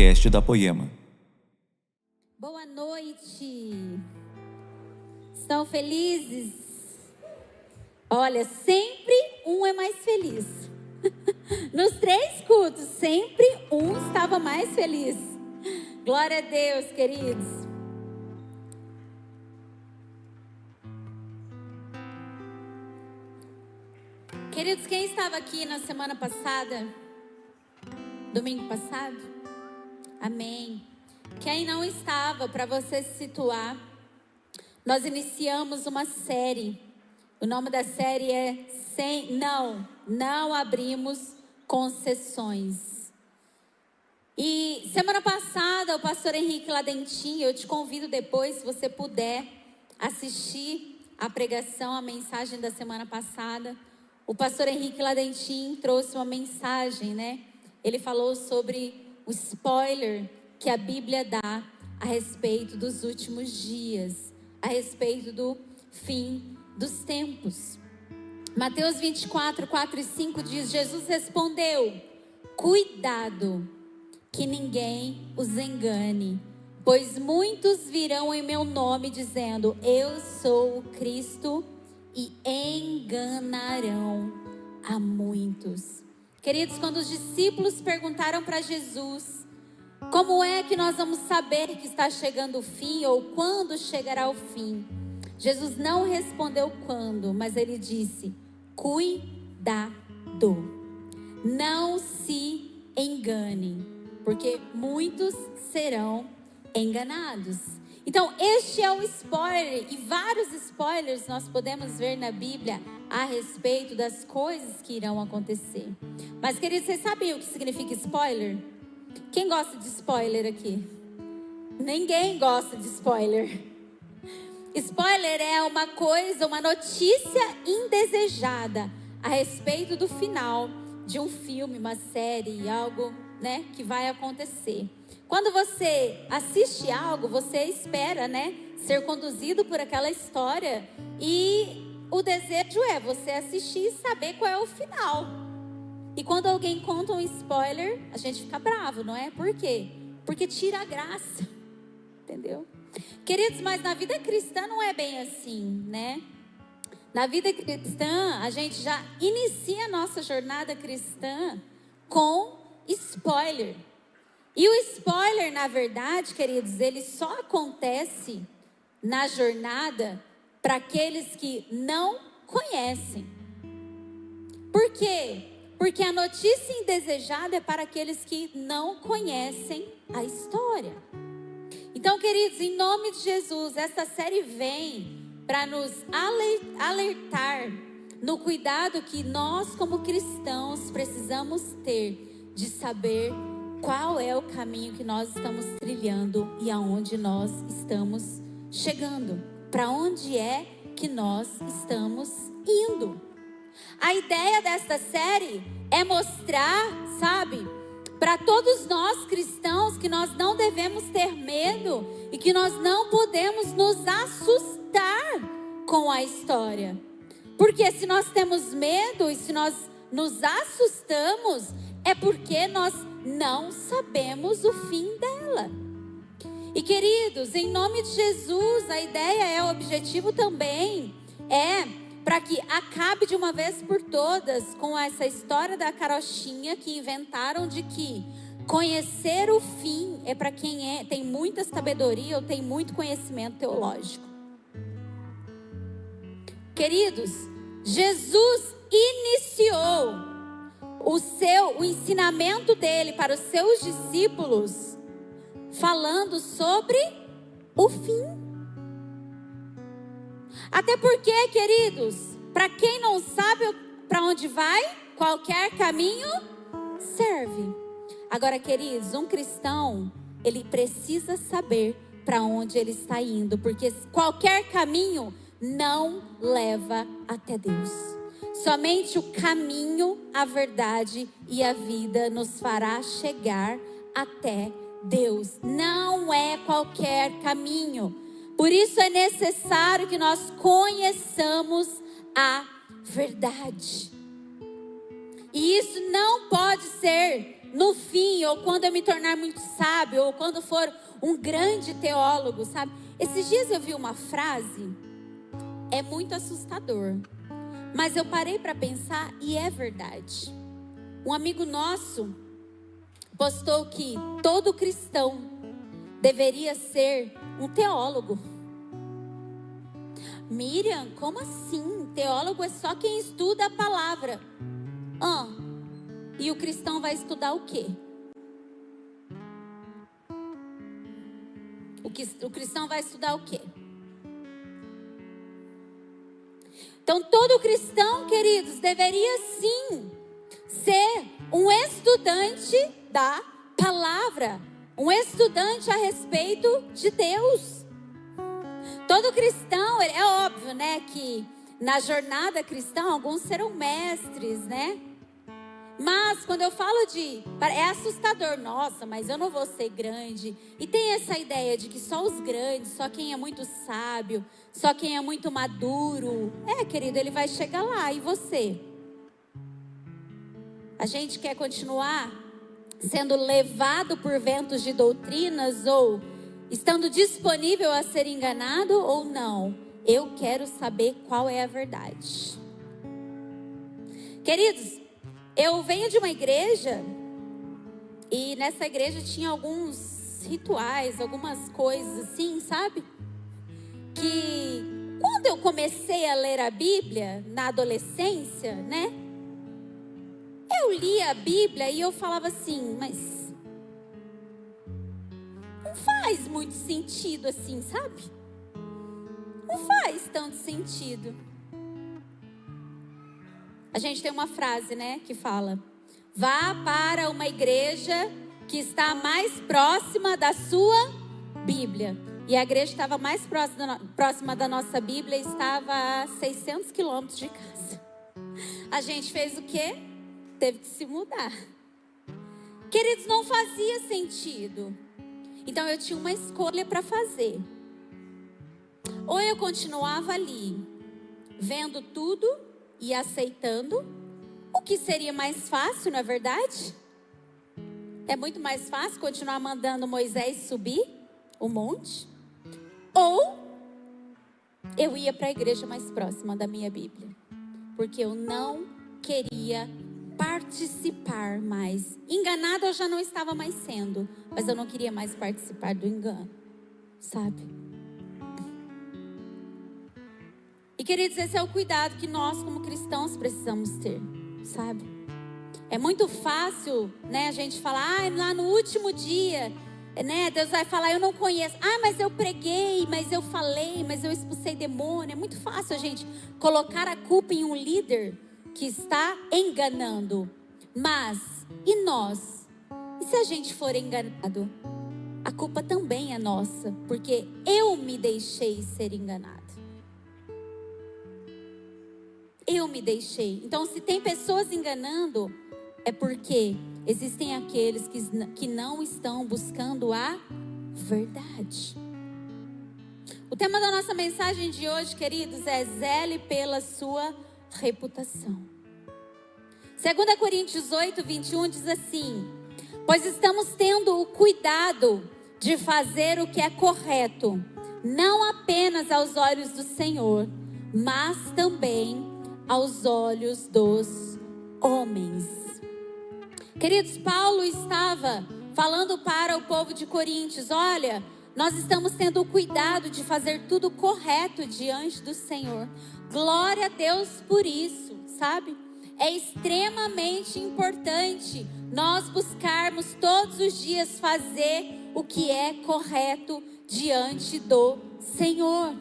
podcast da Poema. Boa noite. Estão felizes? Olha, sempre um é mais feliz. Nos três cultos, sempre um estava mais feliz. Glória a Deus, queridos. Queridos, quem estava aqui na semana passada? Domingo passado? Amém. Quem não estava, para você se situar, nós iniciamos uma série. O nome da série é Sem Não, não abrimos concessões. E semana passada, o pastor Henrique Ladentinho, eu te convido depois, se você puder, assistir a pregação, a mensagem da semana passada. O pastor Henrique Ladentim trouxe uma mensagem, né? Ele falou sobre o spoiler que a Bíblia dá a respeito dos últimos dias, a respeito do fim dos tempos. Mateus 24, 4 e 5 diz: Jesus respondeu: Cuidado, que ninguém os engane, pois muitos virão em meu nome dizendo: Eu sou o Cristo e enganarão a muitos. Queridos, quando os discípulos perguntaram para Jesus, como é que nós vamos saber que está chegando o fim ou quando chegará o fim? Jesus não respondeu quando, mas ele disse: cuidado. Não se engane, porque muitos serão enganados. Então, este é o spoiler, e vários spoilers nós podemos ver na Bíblia a respeito das coisas que irão acontecer. Mas, queridos, vocês sabem o que significa spoiler? Quem gosta de spoiler aqui? Ninguém gosta de spoiler. Spoiler é uma coisa, uma notícia indesejada a respeito do final de um filme, uma série, algo, né, que vai acontecer. Quando você assiste algo, você espera, né, ser conduzido por aquela história e o desejo é você assistir e saber qual é o final. E quando alguém conta um spoiler, a gente fica bravo, não é? Por quê? Porque tira a graça. Entendeu? Queridos, mas na vida cristã não é bem assim, né? Na vida cristã, a gente já inicia a nossa jornada cristã com spoiler. E o spoiler, na verdade, queridos, ele só acontece na jornada para aqueles que não conhecem. Por quê? Porque a notícia indesejada é para aqueles que não conhecem a história. Então, queridos, em nome de Jesus, essa série vem para nos alertar no cuidado que nós, como cristãos, precisamos ter de saber qual é o caminho que nós estamos trilhando e aonde nós estamos chegando. Para onde é que nós estamos indo? A ideia desta série é mostrar, sabe, para todos nós cristãos que nós não devemos ter medo e que nós não podemos nos assustar com a história. Porque se nós temos medo e se nós nos assustamos, é porque nós não sabemos o fim dela. E queridos, em nome de Jesus, a ideia é, o objetivo também é para que acabe de uma vez por todas com essa história da carochinha que inventaram de que conhecer o fim é para quem é, tem muita sabedoria ou tem muito conhecimento teológico. Queridos, Jesus iniciou o seu o ensinamento dele para os seus discípulos falando sobre o fim. Até porque, queridos, para quem não sabe para onde vai, qualquer caminho serve. Agora, queridos, um cristão, ele precisa saber para onde ele está indo, porque qualquer caminho não leva até Deus. Somente o caminho, a verdade e a vida nos fará chegar até Deus. Não é qualquer caminho. Por isso é necessário que nós conheçamos a verdade. E isso não pode ser no fim, ou quando eu me tornar muito sábio, ou quando for um grande teólogo, sabe? Esses dias eu vi uma frase, é muito assustador, mas eu parei para pensar e é verdade. Um amigo nosso postou que todo cristão deveria ser um teólogo. Miriam, como assim? Teólogo é só quem estuda a palavra. Ah, e o cristão vai estudar o quê? O, que, o cristão vai estudar o quê? Então, todo cristão, queridos, deveria sim ser um estudante da palavra, um estudante a respeito de Deus. Todo cristão, é óbvio, né, que na jornada cristã alguns serão mestres, né? Mas quando eu falo de. É assustador, nossa, mas eu não vou ser grande. E tem essa ideia de que só os grandes, só quem é muito sábio, só quem é muito maduro. É, querido, ele vai chegar lá. E você? A gente quer continuar sendo levado por ventos de doutrinas ou estando disponível a ser enganado ou não? Eu quero saber qual é a verdade. Queridos, eu venho de uma igreja e nessa igreja tinha alguns rituais, algumas coisas assim, sabe? Que quando eu comecei a ler a Bíblia na adolescência, né? Eu lia a Bíblia e eu falava assim, mas não faz muito sentido assim, sabe? Não faz tanto sentido. A gente tem uma frase, né, que fala: vá para uma igreja que está mais próxima da sua Bíblia. E a igreja estava mais próxima da nossa Bíblia, estava a 600 quilômetros de casa. A gente fez o quê? Teve que se mudar. Queridos, não fazia sentido. Então eu tinha uma escolha para fazer. Ou eu continuava ali, vendo tudo e aceitando, o que seria mais fácil, não é verdade? É muito mais fácil continuar mandando Moisés subir o monte. Ou eu ia para a igreja mais próxima da minha Bíblia, porque eu não queria participar mais. Enganada eu já não estava mais sendo, mas eu não queria mais participar do engano, sabe? E queridos, esse é o cuidado que nós como cristãos precisamos ter, sabe? É muito fácil, né, a gente falar, ah, lá no último dia, né, Deus vai falar, eu não conheço. Ah, mas eu preguei, mas eu falei, mas eu expulsei demônio. É muito fácil a gente colocar a culpa em um líder que está enganando. Mas, e nós? E se a gente for enganado? A culpa também é nossa, porque eu me deixei ser enganado. Eu me deixei. Então, se tem pessoas enganando, é porque existem aqueles que, que não estão buscando a verdade. O tema da nossa mensagem de hoje, queridos, é zele pela sua reputação. 2 Coríntios 8, 21 diz assim: Pois estamos tendo o cuidado de fazer o que é correto, não apenas aos olhos do Senhor, mas também aos olhos dos homens. Queridos, Paulo estava falando para o povo de Coríntios: olha, nós estamos tendo o cuidado de fazer tudo correto diante do Senhor. Glória a Deus por isso, sabe? É extremamente importante nós buscarmos todos os dias fazer o que é correto diante do Senhor.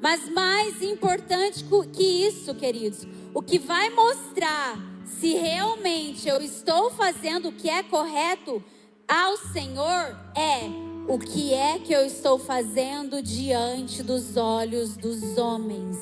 Mas mais importante que isso, queridos, o que vai mostrar se realmente eu estou fazendo o que é correto ao Senhor é o que é que eu estou fazendo diante dos olhos dos homens.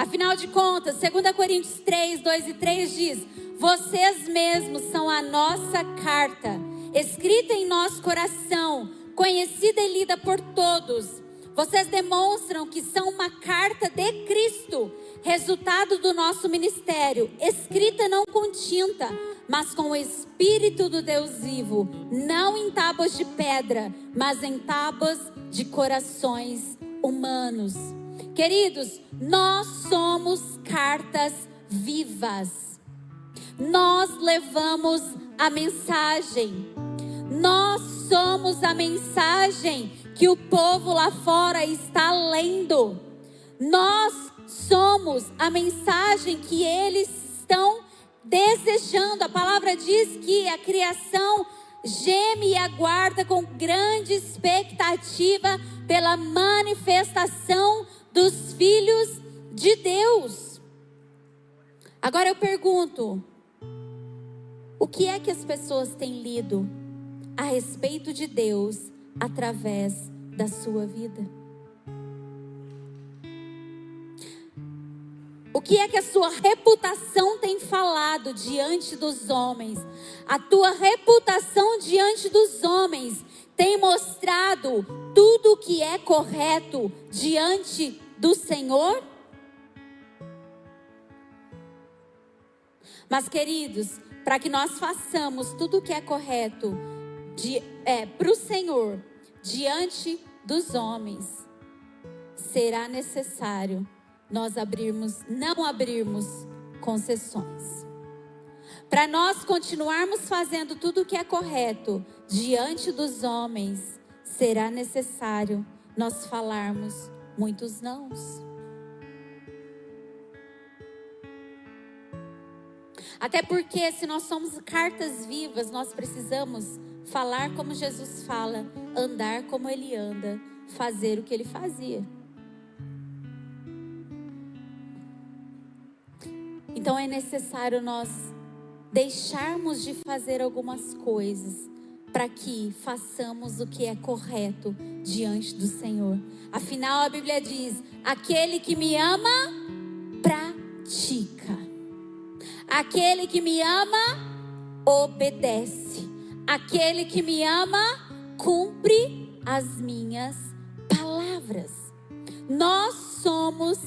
Afinal de contas, 2 Coríntios 3, 2 e 3 diz: Vocês mesmos são a nossa carta, escrita em nosso coração, conhecida e lida por todos. Vocês demonstram que são uma carta de Cristo, resultado do nosso ministério, escrita não com tinta, mas com o Espírito do Deus vivo, não em tábuas de pedra, mas em tábuas de corações humanos. Queridos, nós somos cartas vivas. Nós levamos a mensagem. Nós somos a mensagem que o povo lá fora está lendo. Nós somos a mensagem que eles estão desejando. A palavra diz que a criação geme e aguarda com grande expectativa pela manifestação dos filhos de Deus. Agora eu pergunto: o que é que as pessoas têm lido a respeito de Deus através da sua vida? O que é que a sua reputação tem falado diante dos homens? A tua reputação diante dos homens tem mostrado tudo o que é correto diante do Senhor? Mas, queridos, para que nós façamos tudo o que é correto é, para o Senhor diante dos homens, será necessário nós abrirmos, não abrirmos concessões. Para nós continuarmos fazendo tudo o que é correto diante dos homens, será necessário nós falarmos muitos nãos. Até porque, se nós somos cartas vivas, nós precisamos falar como Jesus fala, andar como Ele anda, fazer o que Ele fazia. Então é necessário nós deixarmos de fazer algumas coisas para que façamos o que é correto diante do Senhor. Afinal, a Bíblia diz: aquele que me ama, pratica. Aquele que me ama, obedece. Aquele que me ama, cumpre as minhas palavras. Nós somos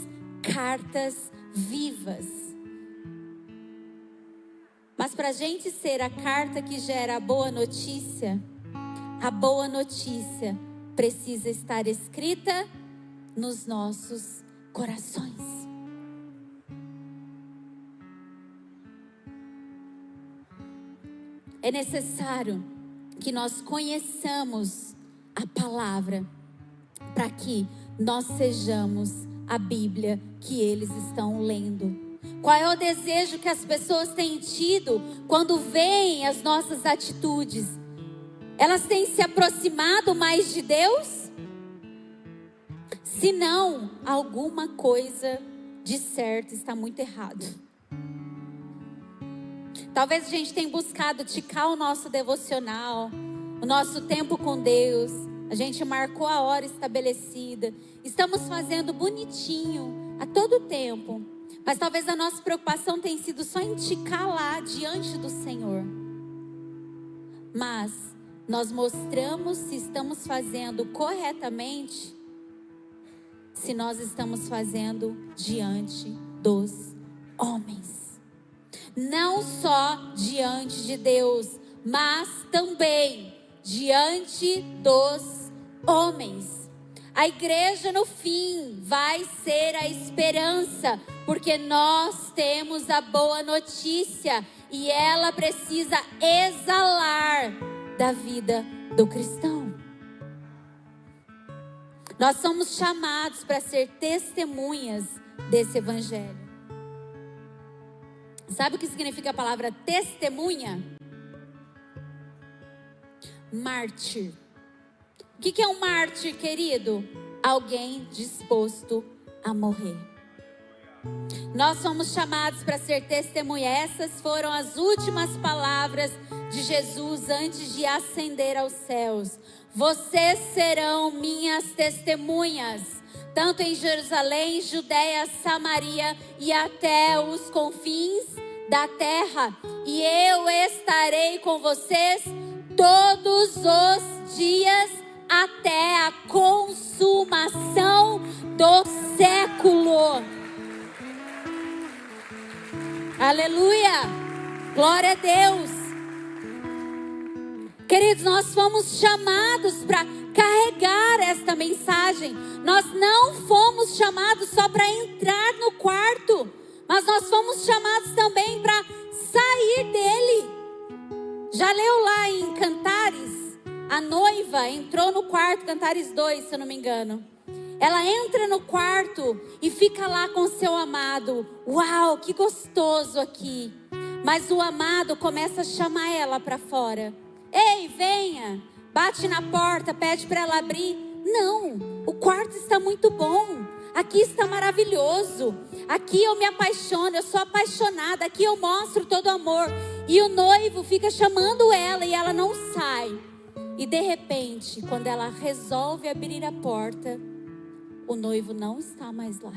cartas vivas. Mas para a gente ser a carta que gera a boa notícia, a boa notícia precisa estar escrita nos nossos corações. É necessário que nós conheçamos a palavra para que nós sejamos a Bíblia que eles estão lendo. Qual é o desejo que as pessoas têm tido quando veem as nossas atitudes? Elas têm se aproximado mais de Deus? Se não, alguma coisa de certo está muito errado. Talvez a gente tenha buscado ticar o nosso devocional, o nosso tempo com Deus. A gente marcou a hora estabelecida. Estamos fazendo bonitinho a todo tempo. Mas talvez a nossa preocupação tenha sido só em te calar diante do Senhor. Mas nós mostramos se estamos fazendo corretamente, se nós estamos fazendo diante dos homens. Não só diante de Deus, mas também diante dos homens. A igreja no fim vai ser a esperança, porque nós temos a boa notícia e ela precisa exalar da vida do cristão. Nós somos chamados para ser testemunhas desse evangelho. Sabe o que significa a palavra testemunha? Mártir que, que é um mártir, querido? Alguém disposto a morrer. Nós somos chamados para ser testemunha. Essas foram as últimas palavras de Jesus antes de ascender aos céus. Vocês serão minhas testemunhas, tanto em Jerusalém, Judéia, Samaria e até os confins da terra. E eu estarei com vocês todos os dias até a consumação do século. Aleluia! Glória a Deus! Queridos, nós fomos chamados para carregar esta mensagem. Nós não fomos chamados só para entrar no quarto, mas nós fomos chamados também para sair dele. Já leu lá em Cantares? A noiva entrou no quarto, Cantares 2, se eu não me engano. Ela entra no quarto e fica lá com seu amado. Uau, que gostoso aqui. Mas o amado começa a chamar ela para fora. Ei, venha. Bate na porta, pede para ela abrir. Não, o quarto está muito bom. Aqui está maravilhoso. Aqui eu me apaixono, eu sou apaixonada. Aqui eu mostro todo o amor. E o noivo fica chamando ela e ela não sai. E de repente, quando ela resolve abrir a porta, o noivo não está mais lá.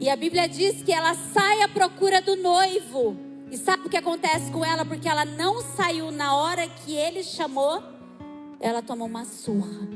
E a Bíblia diz que ela sai à procura do noivo. E sabe o que acontece com ela? Porque ela não saiu na hora que ele chamou, ela tomou uma surra.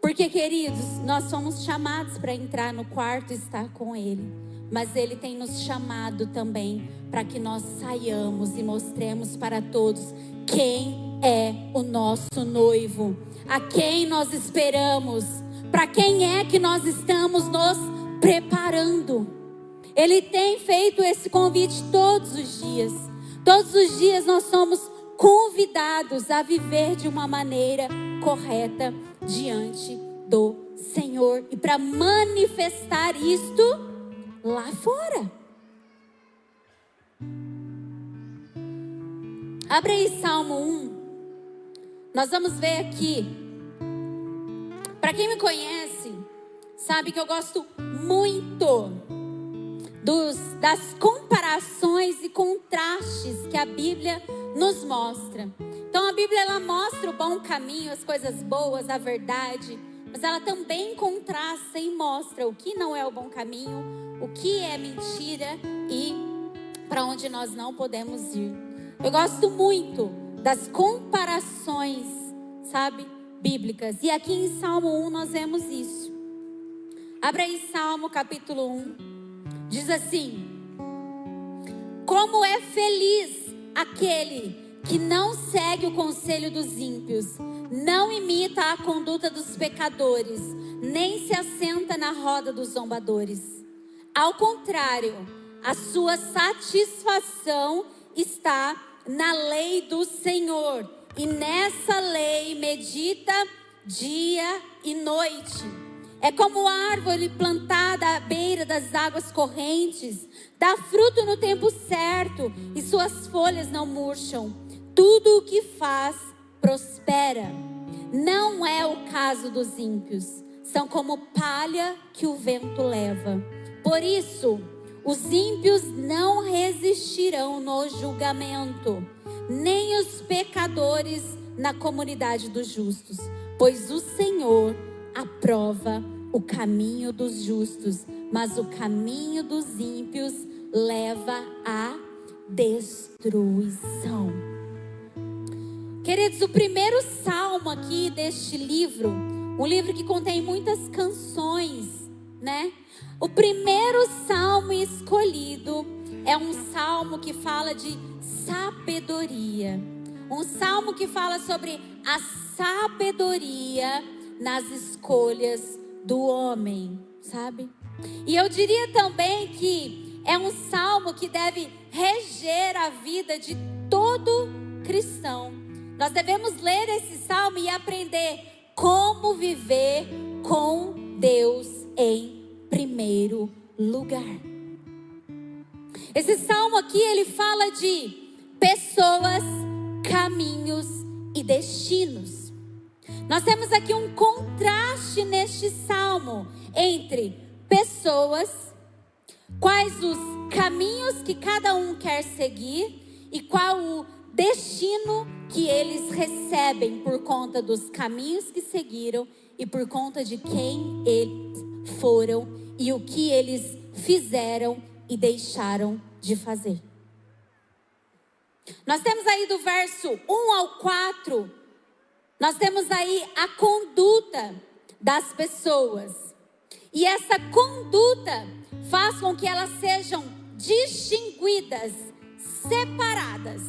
Porque, queridos, nós somos chamados para entrar no quarto e estar com Ele. Mas Ele tem nos chamado também para que nós saiamos e mostremos para todos quem é o nosso noivo, a quem nós esperamos, para quem é que nós estamos nos preparando. Ele tem feito esse convite todos os dias. Todos os dias nós somos convidados a viver de uma maneira correta diante do Senhor e para manifestar isto lá fora. Abre aí Salmo 1. Nós vamos ver aqui. Para quem me conhece, sabe que eu gosto muito dos, das comparações e contrastes que a Bíblia nos mostra. Então a Bíblia ela mostra o bom caminho, as coisas boas, a verdade, mas ela também contrasta e mostra o que não é o bom caminho, o que é mentira e para onde nós não podemos ir. Eu gosto muito das comparações, sabe, bíblicas. E aqui em Salmo 1 nós vemos isso. Abra aí Salmo capítulo 1. Diz assim: Como é feliz aquele que não segue o conselho dos ímpios, não imita a conduta dos pecadores, nem se assenta na roda dos zombadores. Ao contrário, a sua satisfação está na lei do Senhor, e nessa lei medita dia e noite. É como árvore plantada à beira das águas correntes, dá fruto no tempo certo e suas folhas não murcham. Tudo o que faz prospera. Não é o caso dos ímpios, são como palha que o vento leva. Por isso, os ímpios não resistirão no julgamento, nem os pecadores na comunidade dos justos, pois o Senhor aprova o caminho dos justos, mas o caminho dos ímpios leva à destruição. Queridos, o primeiro salmo aqui deste livro, um livro que contém muitas canções, né? O primeiro salmo escolhido é um salmo que fala de sabedoria. Um salmo que fala sobre a sabedoria nas escolhas do homem, sabe? E eu diria também que é um salmo que deve reger a vida de todo cristão. Nós devemos ler esse salmo e aprender como viver com Deus em primeiro lugar. Esse salmo aqui ele fala de pessoas, caminhos e destinos. Nós temos aqui um contraste neste salmo entre pessoas, quais os caminhos que cada um quer seguir e qual o destino que eles recebem por conta dos caminhos que seguiram e por conta de quem eles foram e o que eles fizeram e deixaram de fazer. Nós temos aí do verso 1 ao 4, nós temos aí a conduta das pessoas. E essa conduta faz com que elas sejam distinguidas, separadas.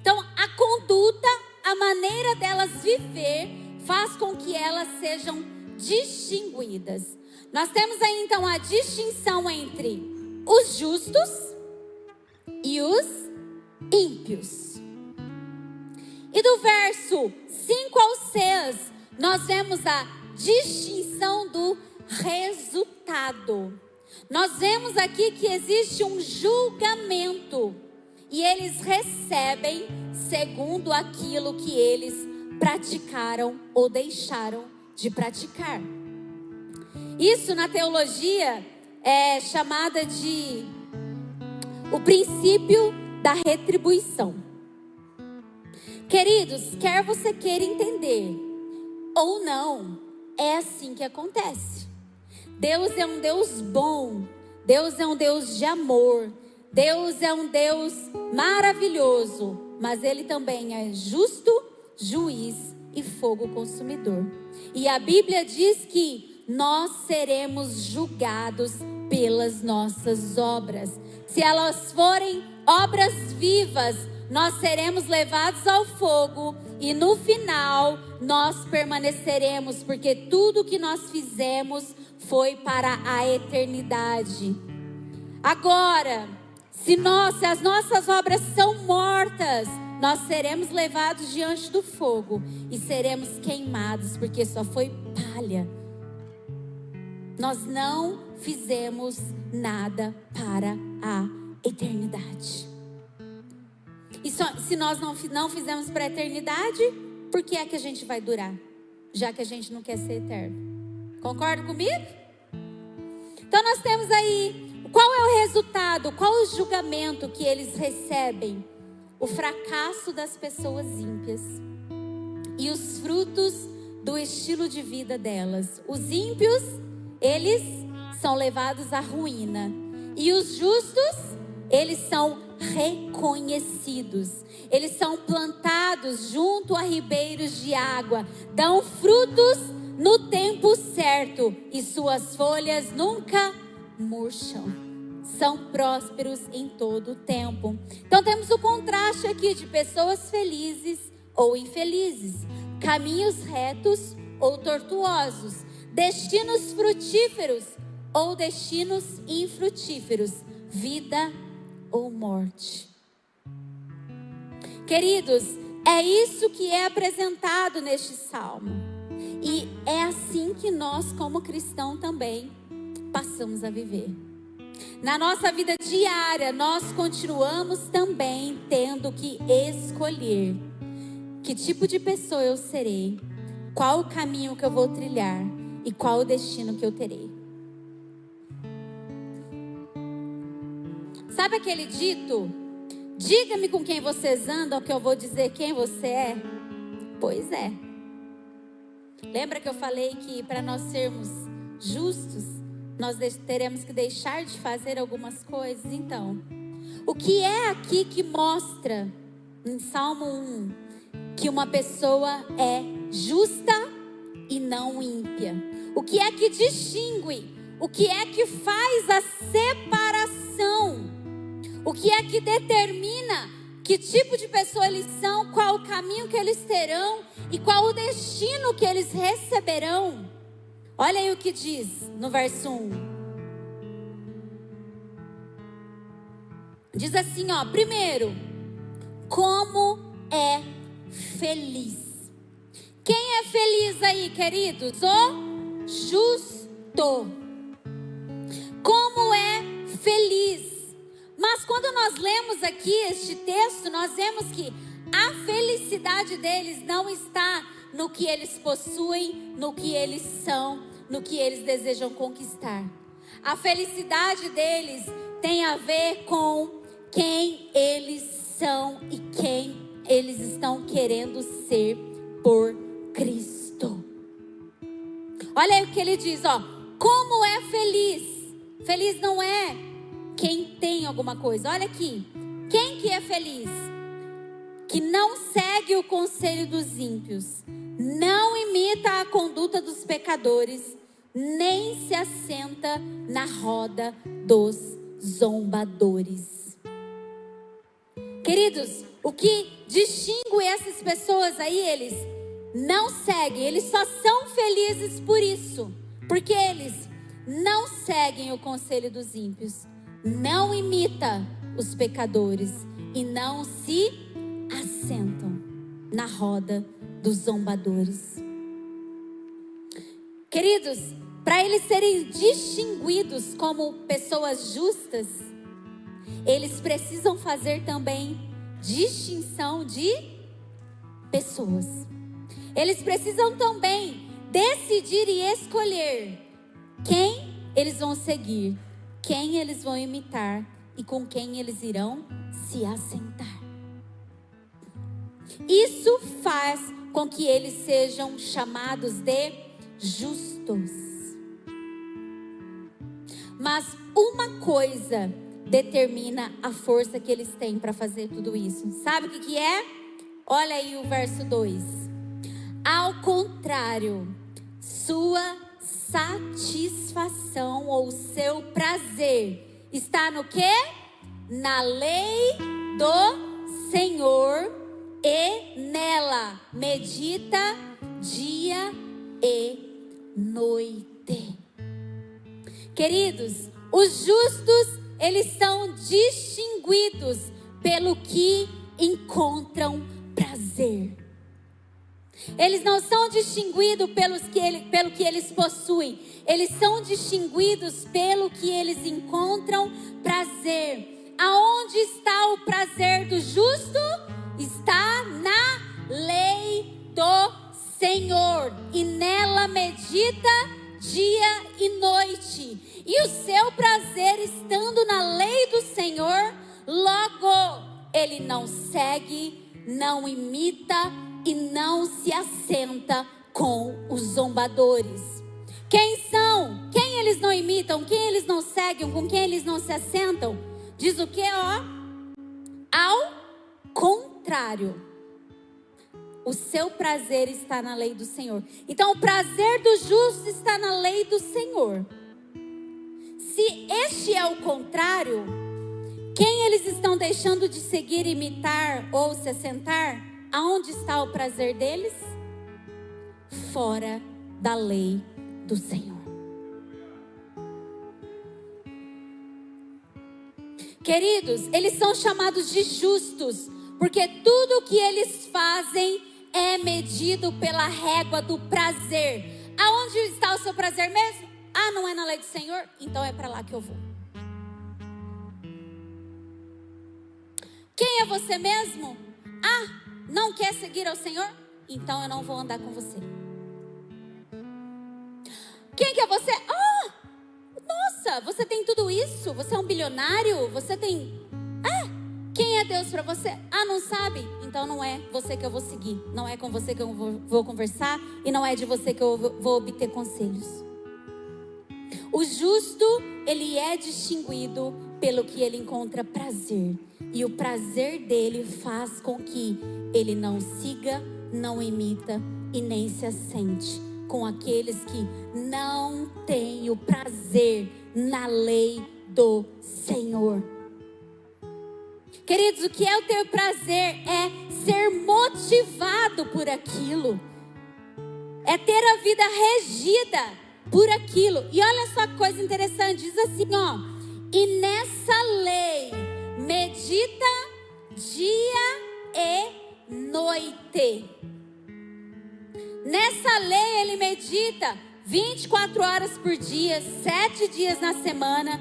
Então, a conduta, a maneira delas viver, faz com que elas sejam distinguidas. Nós temos aí então a distinção entre os justos e os ímpios. E do verso 5 ao 6, nós vemos a distinção do resultado. Nós vemos aqui que existe um julgamento e eles recebem segundo aquilo que eles praticaram ou deixaram de praticar. Isso na teologia é chamada de o princípio da retribuição. Queridos, quer você queira entender ou não, é assim que acontece. Deus é um Deus bom, Deus é um Deus de amor, Deus é um Deus maravilhoso, mas Ele também é justo, juiz e fogo consumidor. E a Bíblia diz que nós seremos julgados pelas nossas obras. Se elas forem obras vivas, nós seremos levados ao fogo e no final nós permaneceremos, porque tudo que nós fizemos foi para a eternidade. Agora, se nós, se as nossas obras são mortas, nós seremos levados diante do fogo e seremos queimados, porque só foi palha. Nós não fizemos nada para a eternidade. E só, se nós não, não fizemos para a eternidade, por que é que a gente vai durar? Já que a gente não quer ser eterno. Concorda comigo? Então nós temos aí, qual é o resultado, qual o julgamento que eles recebem? O fracasso das pessoas ímpias e os frutos do estilo de vida delas. Os ímpios, eles são levados à ruína. E os justos, eles são reconhecidos. Eles são plantados junto a ribeiros de água, dão frutos no tempo certo e suas folhas nunca murcham. São prósperos em todo o tempo. Então temos o contraste aqui de pessoas felizes ou infelizes, caminhos retos ou tortuosos, destinos frutíferos ou destinos infrutíferos, vida ou morte. Queridos, é isso que é apresentado neste salmo. E é assim que nós, como cristãos, também passamos a viver. Na nossa vida diária, nós continuamos também tendo que escolher que tipo de pessoa eu serei, qual o caminho que eu vou trilhar e qual o destino que eu terei. Sabe aquele dito? Diga-me com quem vocês andam, que eu vou dizer quem você é. Pois é. Lembra que eu falei que para nós sermos justos, nós teremos que deixar de fazer algumas coisas? Então, o que é aqui que mostra em Salmo 1 que uma pessoa é justa e não ímpia? O que é que distingue? O que é que faz a separação? O que é que determina que tipo de pessoa eles são, qual o caminho que eles terão e qual o destino que eles receberão? Olha aí o que diz no verso 1. Diz assim, ó, primeiro, como é feliz. Quem é feliz aí, queridos? O justo. Como é feliz. Mas quando nós lemos aqui este texto, nós vemos que a felicidade deles não está no que eles possuem, no que eles são, no que eles desejam conquistar. A felicidade deles tem a ver com quem eles são e quem eles estão querendo ser por Cristo. Olha aí o que ele diz, ó. Como é feliz? Feliz não é quem tem alguma coisa. Olha aqui. Quem que é feliz? Que não segue o conselho dos ímpios, não imita a conduta dos pecadores, nem se assenta na roda dos zombadores. Queridos, o que distingue essas pessoas aí, eles não seguem, eles só são felizes por isso, porque eles não seguem o conselho dos ímpios, não imita os pecadores e não se assentam na roda dos zombadores. Queridos, para eles serem distinguidos como pessoas justas, eles precisam fazer também distinção de pessoas. Eles precisam também decidir e escolher quem eles vão seguir, quem eles vão imitar e com quem eles irão se assentar. Isso faz com que eles sejam chamados de justos. Mas uma coisa determina a força que eles têm para fazer tudo isso. Sabe o que, é? Olha aí o verso 2. Ao contrário, sua satisfação ou seu prazer está no que? Na lei do Senhor e nela medita dia e noite. Queridos, os justos eles são distinguidos pelo que encontram prazer. Eles não são distinguidos pelos que ele, pelo que eles possuem, eles são distinguidos pelo que eles encontram prazer. Aonde está o prazer do justo? Está na lei do Senhor, e nela medita dia e noite e o seu prazer estando na lei do Senhor, logo ele não segue, não imita e não se assenta com os zombadores. Quem são? Quem eles não imitam? Quem eles não seguem? Com quem eles não se assentam? Diz o que, ó? Ao contrário. O seu prazer está na lei do Senhor. Então, o prazer do justo está na lei do Senhor. Se este é o contrário, quem eles estão deixando de seguir, imitar ou se assentar? Aonde está o prazer deles? Fora da lei do Senhor. Queridos, eles são chamados de justos, porque tudo que eles fazem é medido pela régua do prazer. Aonde está o seu prazer mesmo? Ah, não é na lei do Senhor? Então é para lá que eu vou. Quem é você mesmo? Ah, não quer seguir ao Senhor? Então eu não vou andar com você. Quem que é você? Ah, nossa, você tem tudo isso? Você é um bilionário? Você tem. É Deus para você? Ah, não sabe? Então não é você que eu vou seguir. Não é com você que eu vou, vou conversar. E não é de você que eu vou obter conselhos. O justo, ele é distinguido pelo que ele encontra prazer. E o prazer dele faz com que ele não siga, não imita e nem se assente com aqueles que não têm o prazer na lei do Senhor. Queridos, o que é o ter prazer é ser motivado por aquilo, é ter a vida regida por aquilo. E olha só que coisa interessante, diz assim, ó: "E nessa lei medita dia e noite". Nessa lei ele medita 24 horas por dia, 7 dias na semana,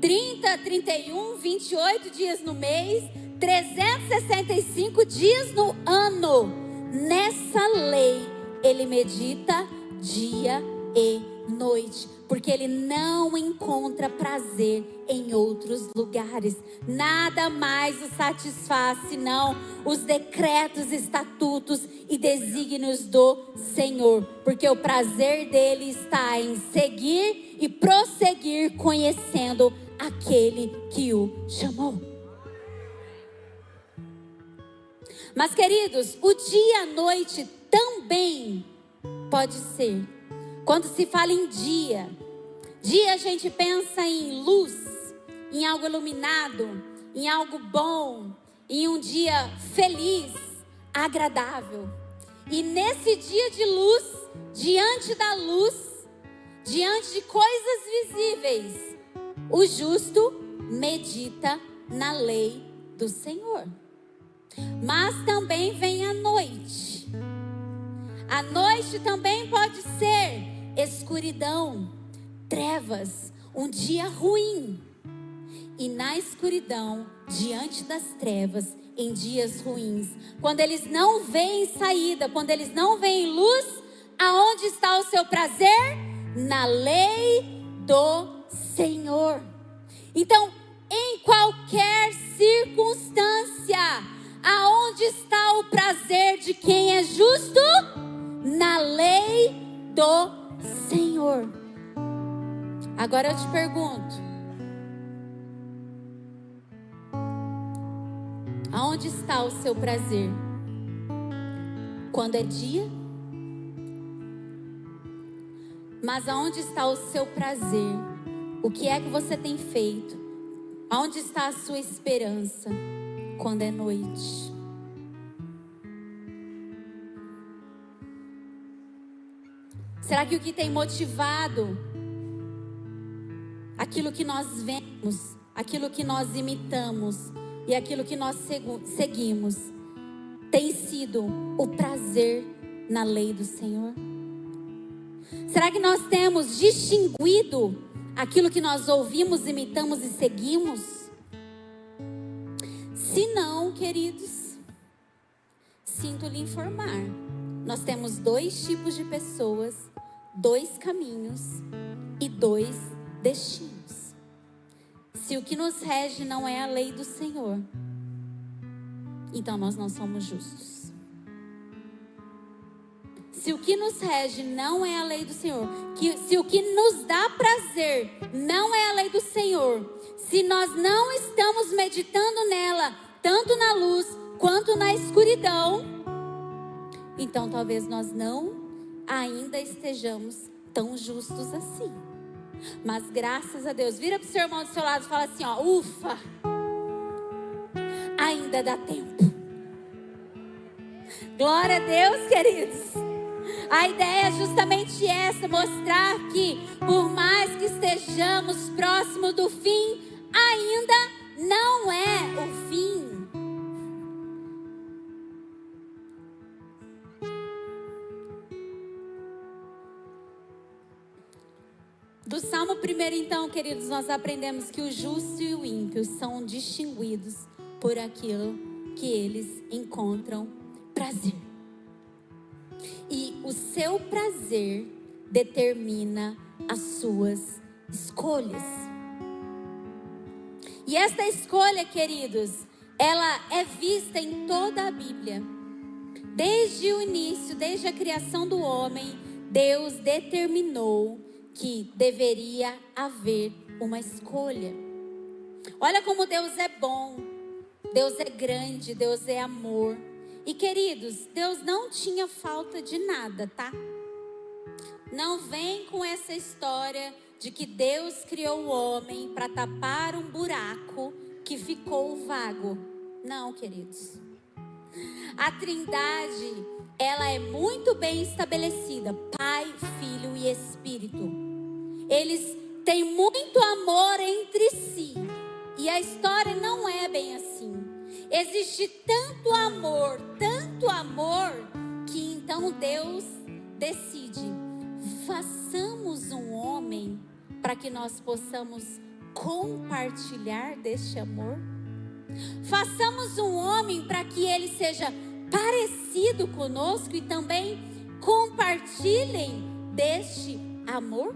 30, 31, 28 dias no mês, 365 dias no ano. Nessa lei ele medita dia e noite porque ele não encontra prazer em outros lugares. Nada mais o satisfaz senão os decretos, estatutos e desígnios do Senhor, porque o prazer dele está em seguir e prosseguir conhecendo aquele que o chamou. Mas, queridos, o dia e a noite também pode ser Quando se fala em dia, dia a gente pensa em luz, em algo iluminado, em algo bom, em um dia feliz, agradável. E nesse dia de luz, diante da luz, diante de coisas visíveis, o justo medita na lei do Senhor. Mas também vem a noite. A noite também pode ser escuridão, trevas, um dia ruim. E na escuridão, diante das trevas, em dias ruins, quando eles não veem saída, quando eles não veem luz, aonde está o seu prazer? Na lei do Senhor. Então, em qualquer circunstância, aonde está o prazer de quem é justo? Na lei do Senhor. Agora eu te pergunto: Aonde está o seu prazer? Quando é dia? Mas aonde está o seu prazer? O que é que você tem feito? Aonde está a sua esperança quando é noite? Será que o que tem motivado aquilo que nós vemos, aquilo que nós imitamos, e aquilo que nós seguimos tem sido o prazer na lei do Senhor? Será que nós temos distinguido aquilo que nós ouvimos, imitamos e seguimos? Se não, queridos, sinto lhe informar. Nós temos dois tipos de pessoas, dois caminhos e dois destinos. Se o que nos rege não é a lei do Senhor, então nós não somos justos. Se o que nos rege não é a lei do Senhor, que, se o que nos dá prazer não é a lei do Senhor, se nós não estamos meditando nela, tanto na luz quanto na escuridão, então talvez nós não ainda estejamos tão justos assim. Mas graças a Deus, vira para o seu irmão do seu lado e fala assim: ó, ufa, ainda dá tempo. Glória a Deus, queridos. A ideia é justamente essa: mostrar que, por mais que estejamos próximo do fim, ainda não é o fim. Do Salmo 1, então, queridos, nós aprendemos que o justo e o ímpio são distinguidos por aquilo que eles encontram prazer. Seu prazer determina as suas escolhas. E esta escolha, queridos, ela é vista em toda a Bíblia. Desde o início, desde a criação do homem, Deus determinou que deveria haver uma escolha. Olha como Deus é bom, Deus é grande, Deus é amor. E queridos, Deus não tinha falta de nada, tá? Não vem com essa história de que Deus criou o homem para tapar um buraco que ficou vago. Não, queridos. A Trindade, ela é muito bem estabelecida, Pai, Filho e Espírito. Eles têm muito amor entre si. E a história não é bem assim. Existe tanto amor, tanto amor, que então Deus decide: façamos um homem para que nós possamos compartilhar deste amor. Façamos um homem para que ele seja parecido conosco e também compartilhem deste amor.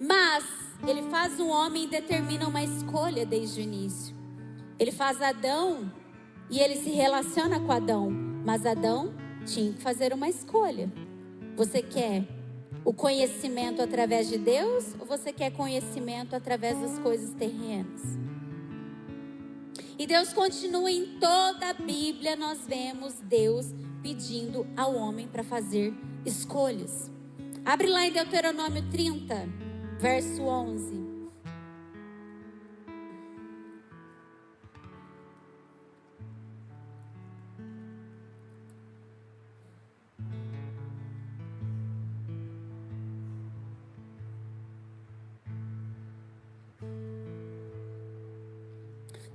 Mas ele faz um homem e determina uma escolha desde o início. Ele faz Adão e ele se relaciona com Adão. Mas Adão tinha que fazer uma escolha. Você quer o conhecimento através de Deus ou você quer conhecimento através das coisas terrenas? E Deus continua em toda a Bíblia, nós vemos Deus pedindo ao homem para fazer escolhas. Abre lá em Deuteronômio 30, verso 11.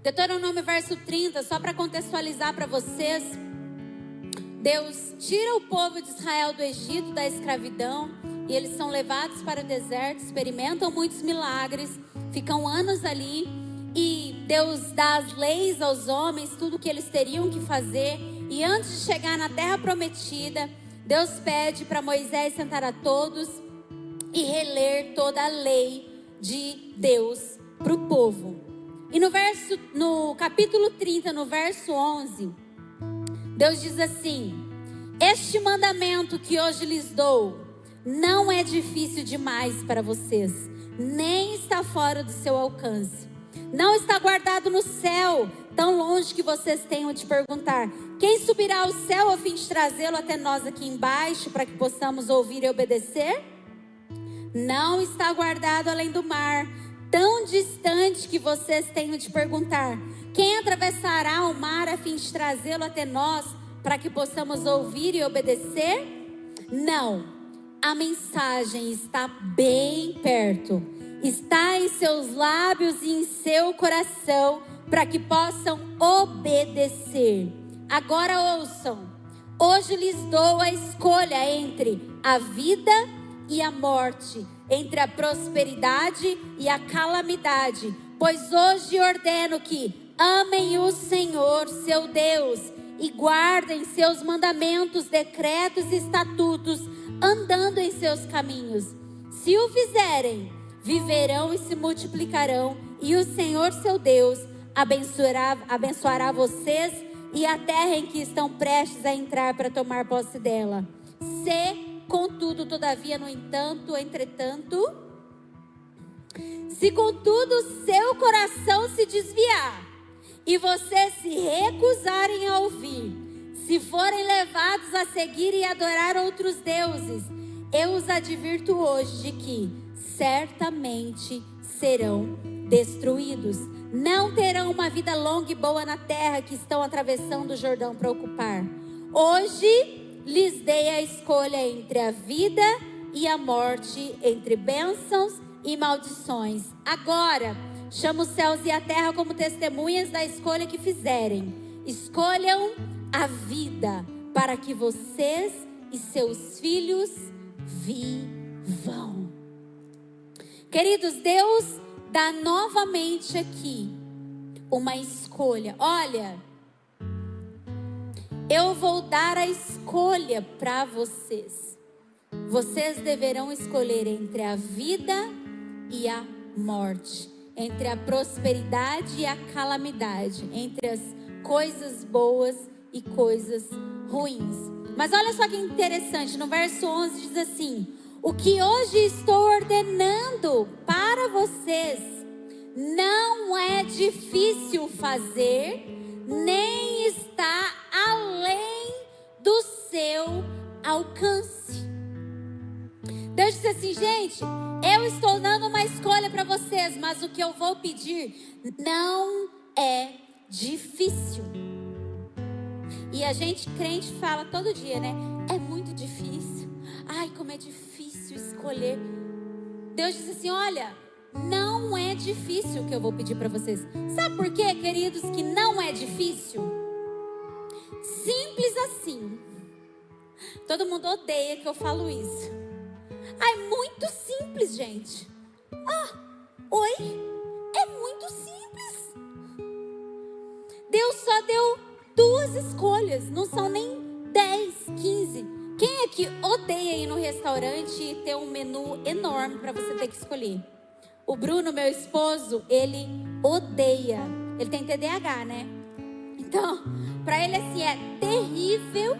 Deuteronômio verso 30, só para contextualizar para vocês. Deus tira o povo de Israel do Egito, da escravidão, e eles são levados para o deserto, experimentam muitos milagres, ficam anos ali, e Deus dá as leis aos homens, tudo que eles teriam que fazer, e antes de chegar na terra prometida, Deus pede para Moisés sentar a todos e reler toda a lei de Deus para o povo. E no verso no capítulo 30, no verso 11, Deus diz assim: Este mandamento que hoje lhes dou não é difícil demais para vocês, nem está fora do seu alcance. Não está guardado no céu, tão longe que vocês tenham de perguntar: quem subirá ao céu a fim de trazê-lo até nós aqui embaixo, para que possamos ouvir e obedecer? Não está guardado além do mar tão distante que vocês tenham de perguntar: quem atravessará o mar a fim de trazê-lo até nós para que possamos ouvir e obedecer? Não, a mensagem está bem perto, está em seus lábios e em seu coração para que possam obedecer. Agora ouçam: hoje lhes dou a escolha entre a vida e a morte entre a prosperidade e a calamidade, pois hoje ordeno que amem o Senhor, seu Deus, e guardem seus mandamentos, decretos e estatutos, andando em seus caminhos. Se o fizerem, viverão e se multiplicarão, e o Senhor, seu Deus, abençoará, abençoará vocês e a terra em que estão prestes a entrar para tomar posse dela. Se Contudo, todavia, no entanto, entretanto, se contudo seu coração se desviar e vocês se recusarem a ouvir, se forem levados a seguir e adorar outros deuses, eu os advirto hoje de que certamente serão destruídos. Não terão uma vida longa e boa na terra que estão atravessando o Jordão para ocupar. Hoje lhes dei a escolha entre a vida e a morte, entre bênçãos e maldições. Agora, chamo os céus e a terra como testemunhas da escolha que fizerem. Escolham a vida para que vocês e seus filhos vivam. Queridos, Deus dá novamente aqui uma escolha. Olha, eu vou dar a escolha para vocês. Vocês deverão escolher entre a vida e a morte, entre a prosperidade e a calamidade, entre as coisas boas e coisas ruins. Mas olha só que interessante, no verso 11 diz assim: O que hoje estou ordenando para vocês não é difícil fazer, nem está além do seu alcance. Deus disse assim, gente, eu estou dando uma escolha para vocês, mas o que eu vou pedir não é difícil. E a gente crente fala todo dia, né? É muito difícil. Ai, como é difícil escolher. Deus disse assim: olha, não é difícil o que eu vou pedir para vocês. Sabe por quê, queridos, que não é difícil? Simples assim. Todo mundo odeia que eu falo isso. Ai, muito simples, gente. Ah, oi? É muito simples. Deus só deu duas escolhas, não são nem 10, 15. Quem é que odeia ir no restaurante e ter um menu enorme para você ter que escolher? O Bruno, meu esposo, ele odeia. Ele tem TDAH, né? Então, para ele assim é terrível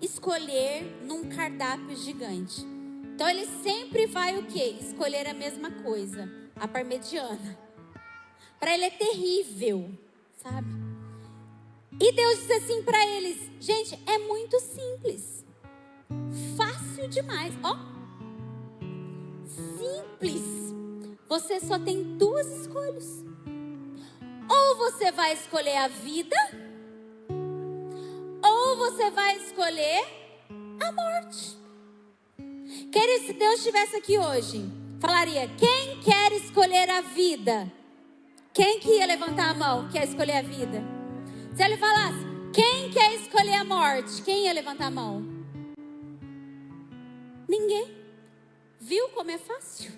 escolher num cardápio gigante. Então ele sempre vai o quê? Escolher a mesma coisa, a parmegiana. Para ele é terrível, sabe? E Deus disse assim para eles: gente, é muito simples, fácil demais, ó, simples. Você só tem duas escolhas. Ou você vai escolher a vida, ou você vai escolher a morte. Querido, se Deus estivesse aqui hoje, falaria: quem quer escolher a vida? Quem que ia levantar a mão? Quer escolher a vida? Se ele falasse: quem quer escolher a morte? Quem ia levantar a mão? Ninguém. Viu como é fácil?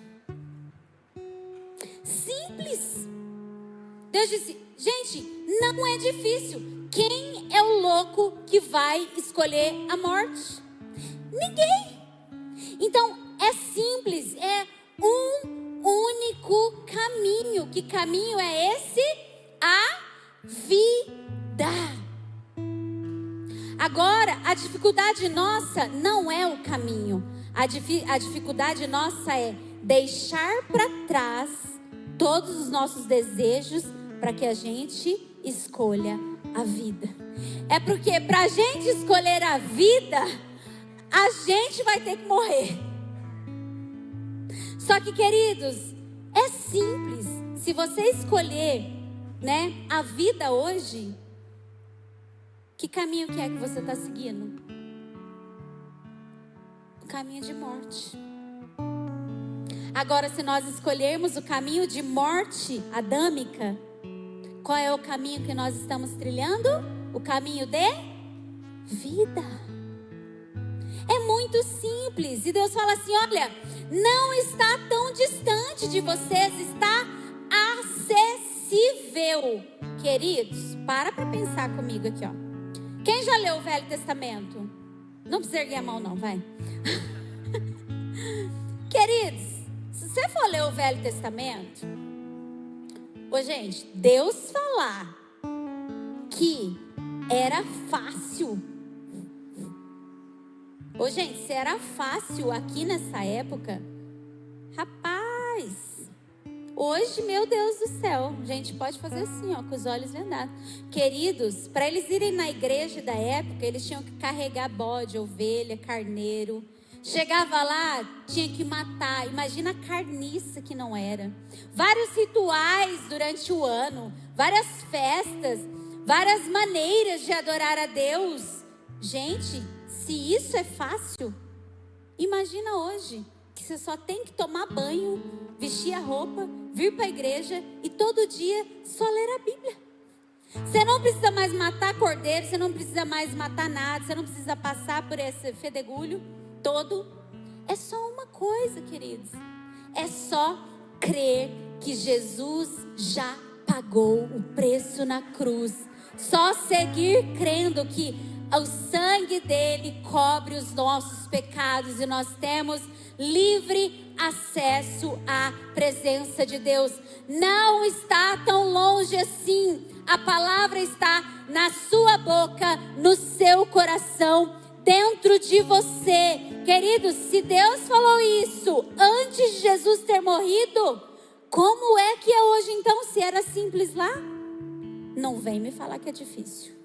Simples. Deus disse: gente, não é difícil. Quem é o louco que vai escolher a morte? Ninguém. Então é simples, é um único caminho. Que caminho é esse? A vida. Agora, a dificuldade nossa não é o caminho. A, a dificuldade nossa é deixar para trás todos os nossos desejos para que a gente escolha a vida. É porque para a gente escolher a vida, a gente vai ter que morrer. Só que, queridos, é simples. Se você escolher, né, a vida hoje, que caminho que é que você está seguindo? O caminho de morte. Agora, se nós escolhermos o caminho de morte adâmica, qual é o caminho que nós estamos trilhando? O caminho de vida. É muito simples. E Deus fala assim: olha, não está tão distante de vocês, está acessível. Queridos, para para pensar comigo aqui, ó. Quem já leu o Velho Testamento? Não precisa erguer a mão, não, vai. Queridos, se você for ler o Velho Testamento, Ô, gente, Deus falar que era fácil. Ô, gente, se era fácil aqui nessa época, rapaz, hoje, meu Deus do céu, gente, pode fazer assim, ó, com os olhos vendados. Queridos, para eles irem na igreja da época, eles tinham que carregar bode, ovelha, carneiro. Chegava lá, tinha que matar. Imagina a carniça que não era. Vários rituais durante o ano, várias festas, várias maneiras de adorar a Deus. Gente, se isso é fácil, imagina hoje que você só tem que tomar banho, vestir a roupa, vir para a igreja e todo dia só ler a Bíblia. Você não precisa mais matar cordeiro, você não precisa mais matar nada, você não precisa passar por esse fedegulho todo. É só uma coisa, queridos. É só crer que Jesus já pagou o preço na cruz. Só seguir crendo que o sangue dele cobre os nossos pecados e nós temos livre acesso à presença de Deus. Não está tão longe assim. A palavra está na sua boca, no seu coração dentro de você. Queridos, se Deus falou isso antes de Jesus ter morrido, como é que é hoje então, se era simples lá? Não vem me falar que é difícil.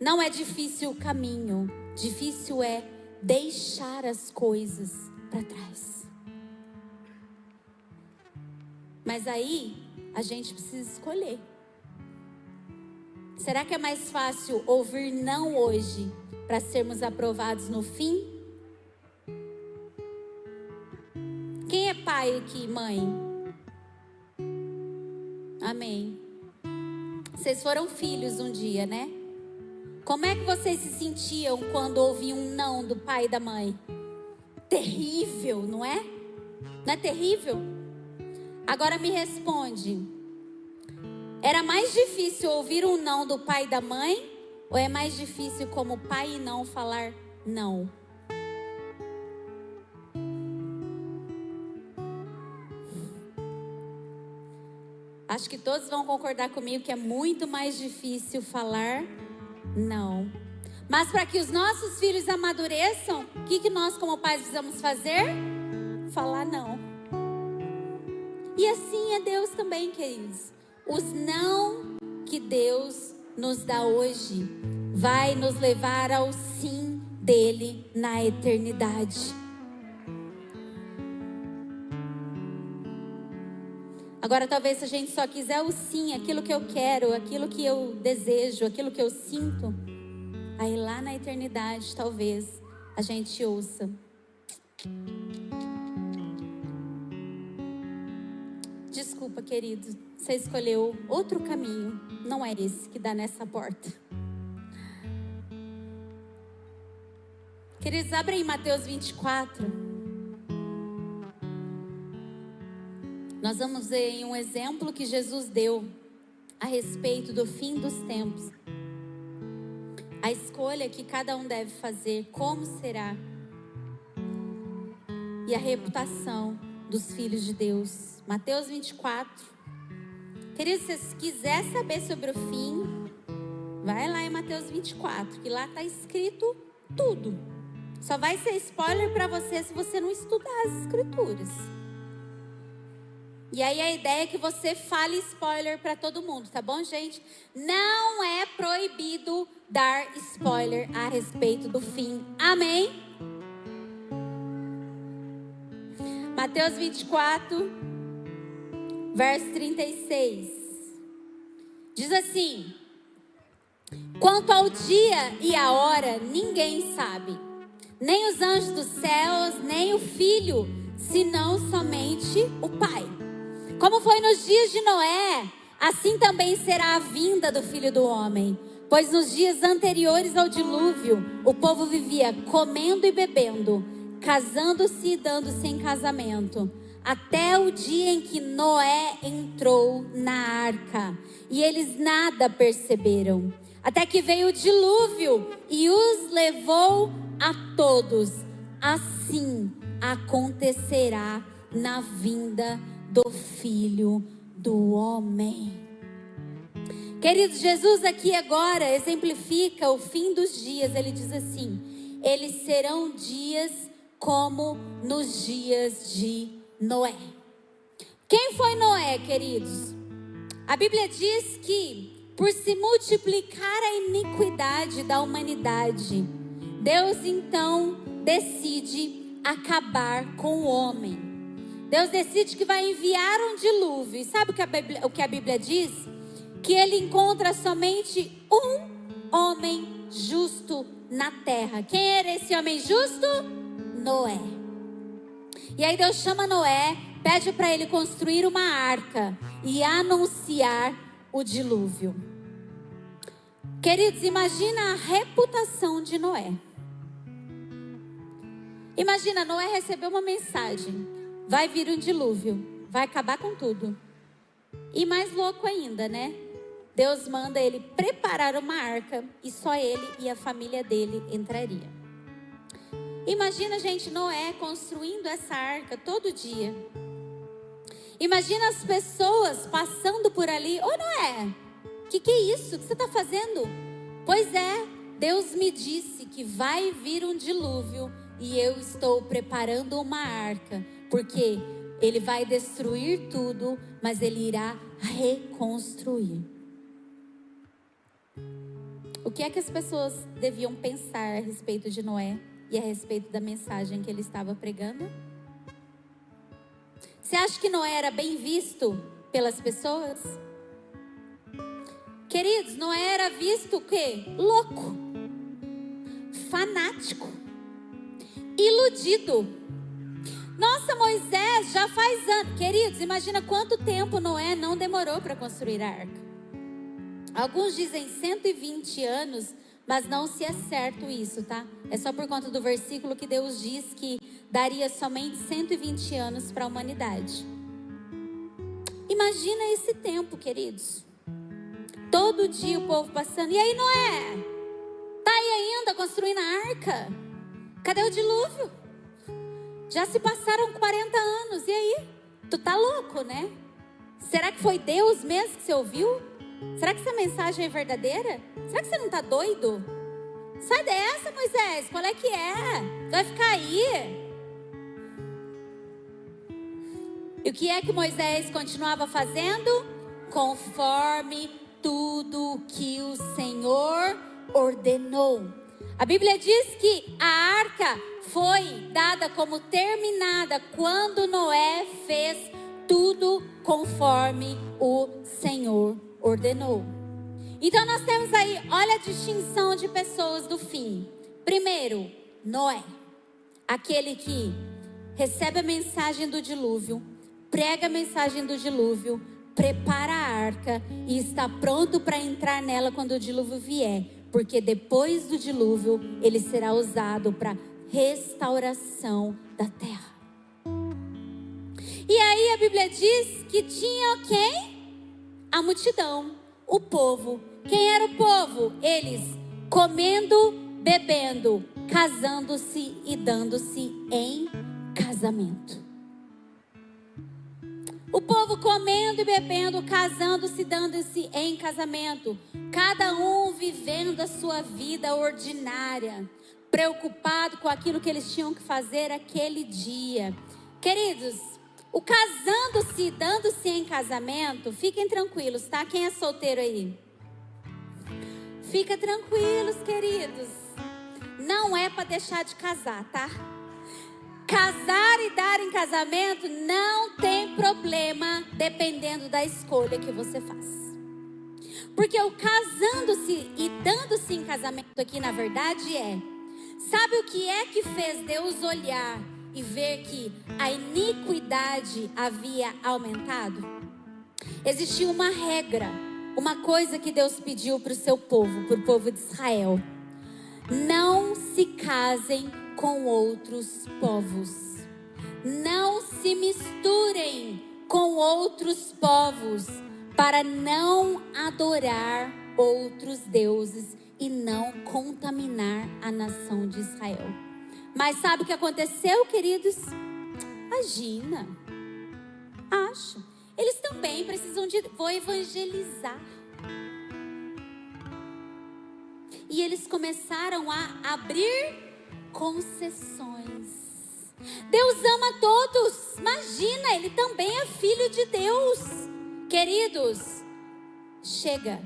Não é difícil o caminho, difícil é deixar as coisas para trás. Mas aí a gente precisa escolher. Será que é mais fácil ouvir não hoje para sermos aprovados no fim? Quem é pai aqui, mãe? Amém. Vocês foram filhos um dia, né? Como é que vocês se sentiam quando ouviam um não do pai e da mãe? Terrível, não é? Não é terrível? Agora me responde. Era mais difícil ouvir um não do pai e da mãe? Ou é mais difícil, como pai e não, falar não? Acho que todos vão concordar comigo que é muito mais difícil falar não. Mas para que os nossos filhos amadureçam, o que, que nós, como pais, precisamos fazer? Falar não. E assim é Deus também, queridos. Os não que Deus nos dá hoje vai nos levar ao sim dele na eternidade. Agora, talvez se a gente só quiser o sim, aquilo que eu quero, aquilo que eu desejo, aquilo que eu sinto, aí lá na eternidade, talvez a gente ouça. Desculpa, querido, você escolheu outro caminho, não é esse que dá nessa porta. Queridos, abrem Mateus 24. Nós vamos ver em um exemplo que Jesus deu a respeito do fim dos tempos. A escolha que cada um deve fazer, como será, e a reputação dos filhos de Deus. Mateus 24. Queridos, se quiser saber sobre o fim, vai lá em Mateus 24, que lá está escrito tudo. Só vai ser spoiler para você se você não estudar as escrituras. E aí a ideia é que você fale spoiler para todo mundo, tá bom, gente? Não é proibido dar spoiler a respeito do fim. Amém? Mateus 24, verso 36. Diz assim: Quanto ao dia e a hora, ninguém sabe, nem os anjos dos céus, nem o filho, senão somente o Pai. Como foi nos dias de Noé, assim também será a vinda do filho do homem. Pois nos dias anteriores ao dilúvio, o povo vivia comendo e bebendo, casando-se e dando-se em casamento, até o dia em que Noé entrou na arca. E eles nada perceberam, até que veio o dilúvio e os levou a todos. Assim acontecerá na vinda do Filho do Homem. Queridos, Jesus aqui agora exemplifica o fim dos dias. Ele diz assim: eles serão dias como nos dias de Noé. Quem foi Noé, queridos? A Bíblia diz que por se multiplicar a iniquidade da humanidade, Deus então decide acabar com o homem. Deus decide que vai enviar um dilúvio. E sabe o que, a Bíblia, o que a Bíblia diz? Que ele encontra somente um homem justo na terra. Quem era esse homem justo? Noé. E aí Deus chama Noé, pede para ele construir uma arca e anunciar o dilúvio. Queridos, imagina a reputação de Noé. Imagina, Noé recebeu uma mensagem vai vir um dilúvio, vai acabar com tudo. E mais louco ainda, né? Deus manda ele preparar uma arca e só ele e a família dele entraria. Imagina, gente, Noé construindo essa arca todo dia. Imagina as pessoas passando por ali. Ô Noé, que que é isso? O que você está fazendo? Pois é, Deus me disse que vai vir um dilúvio e eu estou preparando uma arca porque ele vai destruir tudo, mas ele irá reconstruir. O que é que as pessoas deviam pensar a respeito de Noé e a respeito da mensagem que ele estava pregando? Você acha que Noé era bem visto pelas pessoas? Queridos, Noé era visto o quê? Louco, fanático, iludido nossa, Moisés já faz anos. Queridos, imagina quanto tempo Noé não demorou para construir a arca. Alguns dizem 120 anos, mas não se é certo isso, tá? É só por conta do versículo que Deus diz que daria somente 120 anos para a humanidade. Imagina esse tempo, queridos. Todo dia o povo passando. E aí, Noé? Tá aí ainda construindo a arca? Cadê o dilúvio? Já se passaram 40 anos, e aí? Tu tá louco, né? Será que foi Deus mesmo que você ouviu? Será que essa mensagem é verdadeira? Será que você não tá doido? Sai dessa, Moisés, qual é que é? Vai ficar aí. E o que é que Moisés continuava fazendo? Conforme tudo que o Senhor ordenou. A Bíblia diz que a arca foi dada como terminada quando Noé fez tudo conforme o Senhor ordenou. Então nós temos aí, olha a distinção de pessoas do fim. Primeiro, Noé, aquele que recebe a mensagem do dilúvio, prega a mensagem do dilúvio, prepara a arca e está pronto para entrar nela quando o dilúvio vier, porque depois do dilúvio ele será usado para restauração da terra. E aí a Bíblia diz que tinha quem? A multidão, o povo. Quem era o povo? Eles comendo, bebendo, casando-se e dando-se em casamento. O povo comendo e bebendo, casando-se, dando-se em casamento. Cada um vivendo a sua vida ordinária, preocupado com aquilo que eles tinham que fazer aquele dia. Queridos, o casando-se, dando-se em casamento, fiquem tranquilos, tá? Quem é solteiro aí? Fica tranquilos, queridos. Não é para deixar de casar, tá? Casar e dar em casamento não tem problema, dependendo da escolha que você faz. Porque o casando-se e dando-se em casamento aqui, na verdade, é: sabe o que é que fez Deus olhar e ver que a iniquidade havia aumentado? Existia uma regra, uma coisa que Deus pediu para o seu povo, para o povo de Israel: não se casem com outros povos. Não se misturem com outros povos para não adorar outros deuses e não contaminar a nação de Israel. Mas sabe o que aconteceu, queridos? Imagina. Acho. Eles também precisam de. Vou evangelizar. E eles começaram a abrir concessões. Deus ama todos. Imagina, ele também é filho de Deus. Queridos, chega.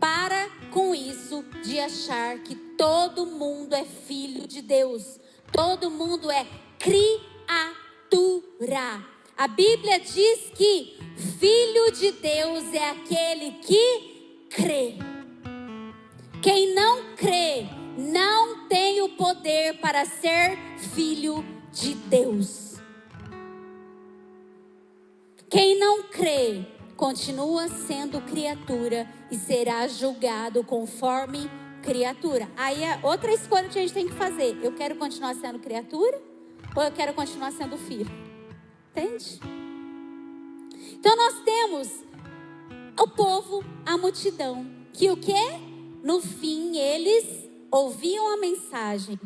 Para com isso de achar que todo mundo é filho de Deus. Todo mundo é criatura. A Bíblia diz que filho de Deus é aquele que crê. Quem não crê não tem o poder para ser filho de Deus. Quem não crê continua sendo criatura e será julgado conforme criatura. Aí é outra escolha que a gente tem que fazer. Eu quero continuar sendo criatura ou eu quero continuar sendo filho? Entende? Então nós temos o povo, a multidão, que o que? No fim eles ouviam a mensagem,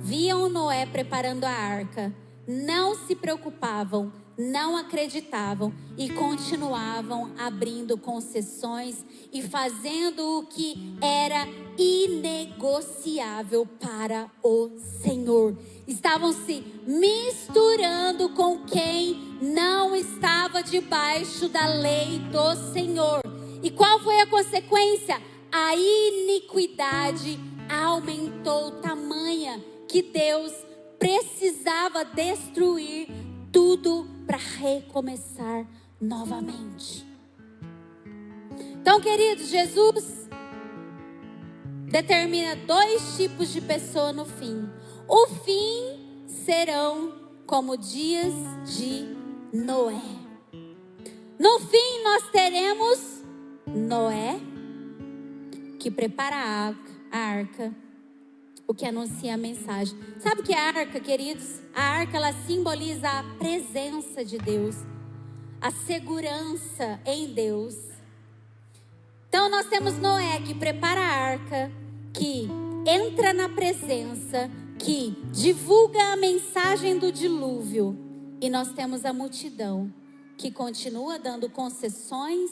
viam Noé preparando a arca, não se preocupavam, não acreditavam e continuavam abrindo concessões e fazendo o que era inegociável para o Senhor. Estavam se misturando com quem não estava debaixo da lei do Senhor. E qual foi a consequência? A iniquidade aumentou tamanha que Deus precisava destruir tudo para recomeçar novamente. Então, queridos, Jesus determina dois tipos de pessoa no fim. O fim serão como dias de Noé. No fim, nós teremos Noé, que prepara a arca, o que anuncia a mensagem. Sabe o que é a arca, queridos? A arca ela simboliza a presença de Deus, a segurança em Deus. Então nós temos Noé que prepara a arca, que entra na presença, que divulga a mensagem do dilúvio, e nós temos a multidão que continua dando concessões,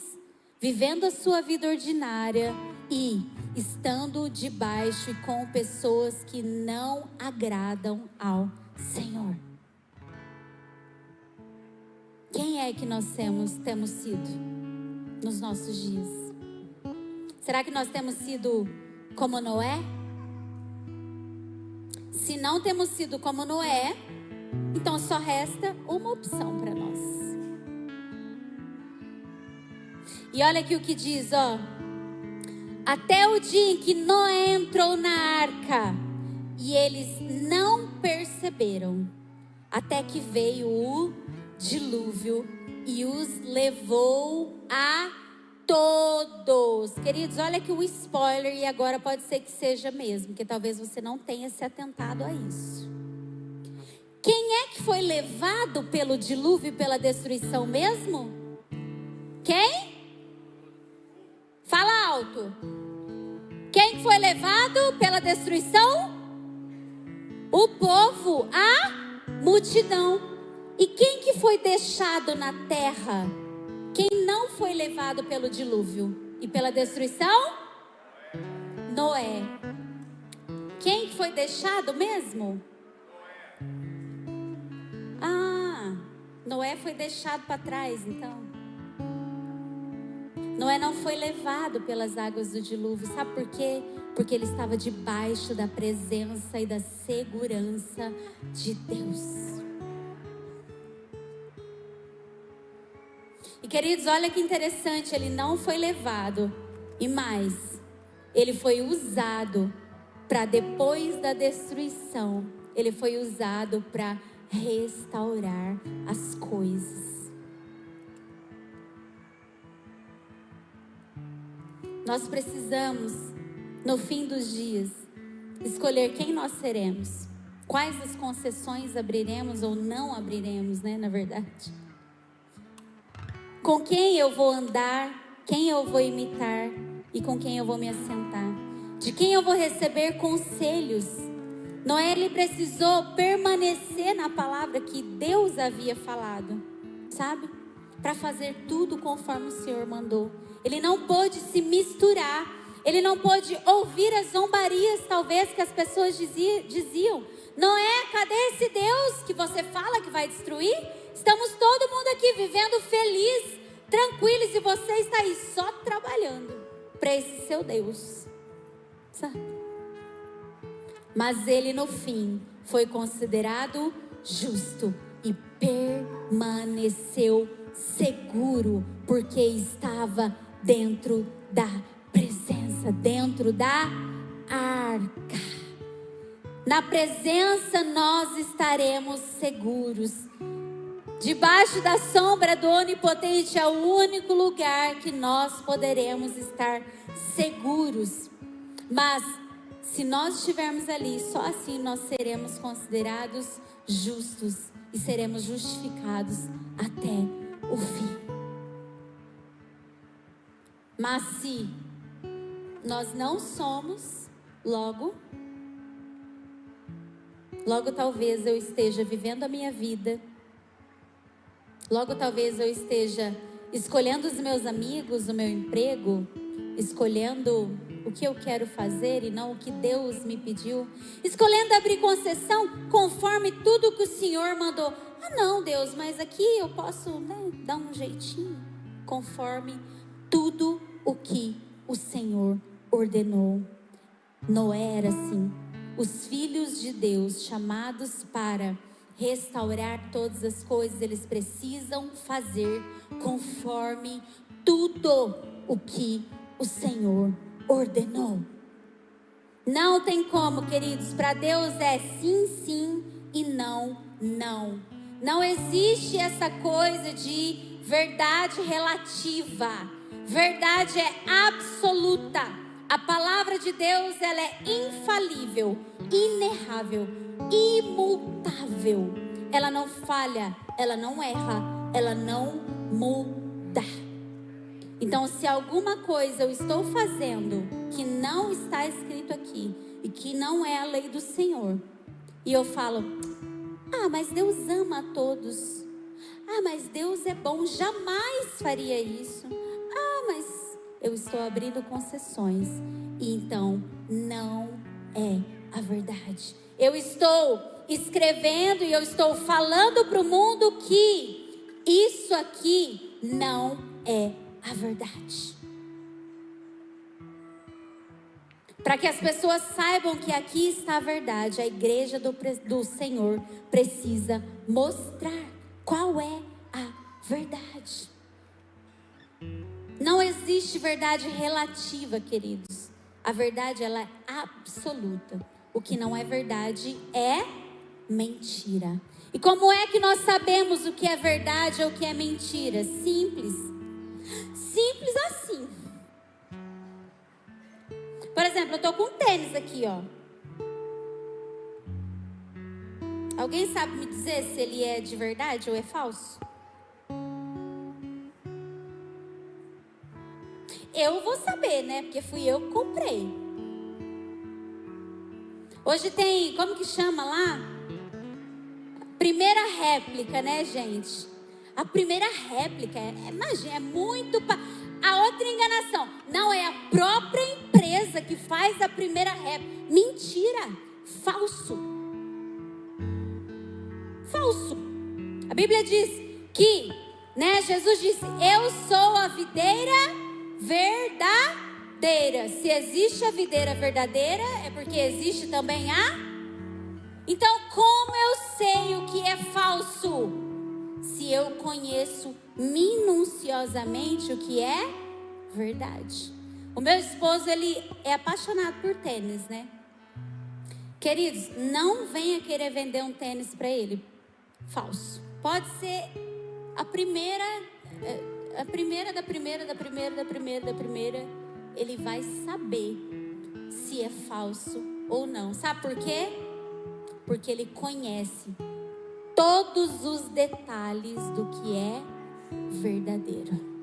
vivendo a sua vida ordinária e estando debaixo e com pessoas que não agradam ao Senhor. Quem é que nós temos, temos sido nos nossos dias? Será que nós temos sido como Noé? Se não temos sido como Noé, então só resta uma opção para nós. E olha aqui o que diz, ó. Até o dia em que Noé entrou na arca e eles não perceberam, até que veio o dilúvio e os levou a todos. Queridos, olha aqui o spoiler e agora pode ser que seja mesmo, porque talvez você não tenha se atentado a isso. Quem é que foi levado pelo dilúvio e pela destruição mesmo? Quem? Fala alto. Quem foi levado pela destruição? O povo, a multidão. E quem que foi deixado na terra? Quem não foi levado pelo dilúvio e pela destruição? Noé. Quem foi deixado mesmo? Ah, Noé foi deixado para trás, então. Noé não foi levado pelas águas do dilúvio, sabe por quê? Porque ele estava debaixo da presença e da segurança de Deus. E queridos, olha que interessante, ele não foi levado, e mais, ele foi usado para depois da destruição, ele foi usado para restaurar as coisas. Nós precisamos, no fim dos dias, escolher quem nós seremos, quais as concessões abriremos ou não abriremos, né? Na verdade, com quem eu vou andar, quem eu vou imitar e com quem eu vou me assentar, de quem eu vou receber conselhos Noé ele precisou permanecer na palavra que Deus havia falado, sabe? Para fazer tudo conforme o Senhor mandou. Ele não pôde se misturar. Ele não pôde ouvir as zombarias, talvez, que as pessoas diziam. Noé, cadê esse Deus que você fala que vai destruir? Estamos todo mundo aqui vivendo feliz, tranquilos, e você está aí só trabalhando para esse seu Deus. Sabe? Mas ele no fim foi considerado justo e permaneceu seguro, porque estava dentro da presença, dentro da arca. Na presença nós estaremos seguros. Debaixo da sombra do Onipotente é o único lugar que nós poderemos estar seguros. Mas se nós estivermos ali, só assim nós seremos considerados justos e seremos justificados até o fim. Mas se nós não somos, logo, logo talvez eu esteja vivendo a minha vida, logo talvez eu esteja escolhendo os meus amigos, o meu emprego, escolhendo o que eu quero fazer e não o que Deus me pediu, escolhendo abrir concessão conforme tudo que o Senhor mandou. Ah, não, Deus, mas aqui eu posso né, dar um jeitinho, conforme tudo o que o Senhor ordenou. Noé era assim. Os filhos de Deus, chamados para restaurar todas as coisas, eles precisam fazer conforme tudo o que o Senhor ordenou. Não tem como, queridos. Para Deus é sim, sim e não, não. Não existe essa coisa de verdade relativa. Verdade é absoluta. A palavra de Deus ela é infalível, inerrável, imutável. Ela não falha, ela não erra, ela não muda. Então, se alguma coisa eu estou fazendo que não está escrito aqui e que não é a lei do Senhor, e eu falo, ah, mas Deus ama a todos. Ah, mas Deus é bom, jamais faria isso. Ah, mas eu estou abrindo concessões. E então não é a verdade. Eu estou escrevendo e eu estou falando para o mundo que isso aqui não é a verdade. Para que as pessoas saibam que aqui está a verdade, a igreja do, do Senhor precisa mostrar qual é a verdade. Não existe verdade relativa, queridos. A verdade ela é absoluta. O que não é verdade é mentira. E como é que nós sabemos o que é verdade ou o que é mentira? Simples. Simples assim. Por exemplo, eu tô com um tênis aqui, ó. Alguém sabe me dizer se ele é de verdade ou é falso? Eu vou saber, né? Porque fui eu que comprei. Hoje tem, como que chama lá? Primeira réplica, né, gente? A primeira réplica, é, imagina, é muito. Pa... A outra enganação, não é a própria empresa que faz a primeira réplica. Mentira, falso. Falso. A Bíblia diz que, né, Jesus disse: Eu sou a videira verdadeira. Se existe a videira verdadeira, é porque existe também a. Então, como eu sei o que é falso? Se eu conheço minuciosamente o que é verdade. O meu esposo, ele é apaixonado por tênis, né? Queridos, não venha querer vender um tênis para ele falso. Pode ser a primeira eh, a primeira da primeira da primeira da primeira da primeira, ele vai saber se é falso ou não. Sabe por quê? Porque ele conhece todos os detalhes do que é verdadeiro.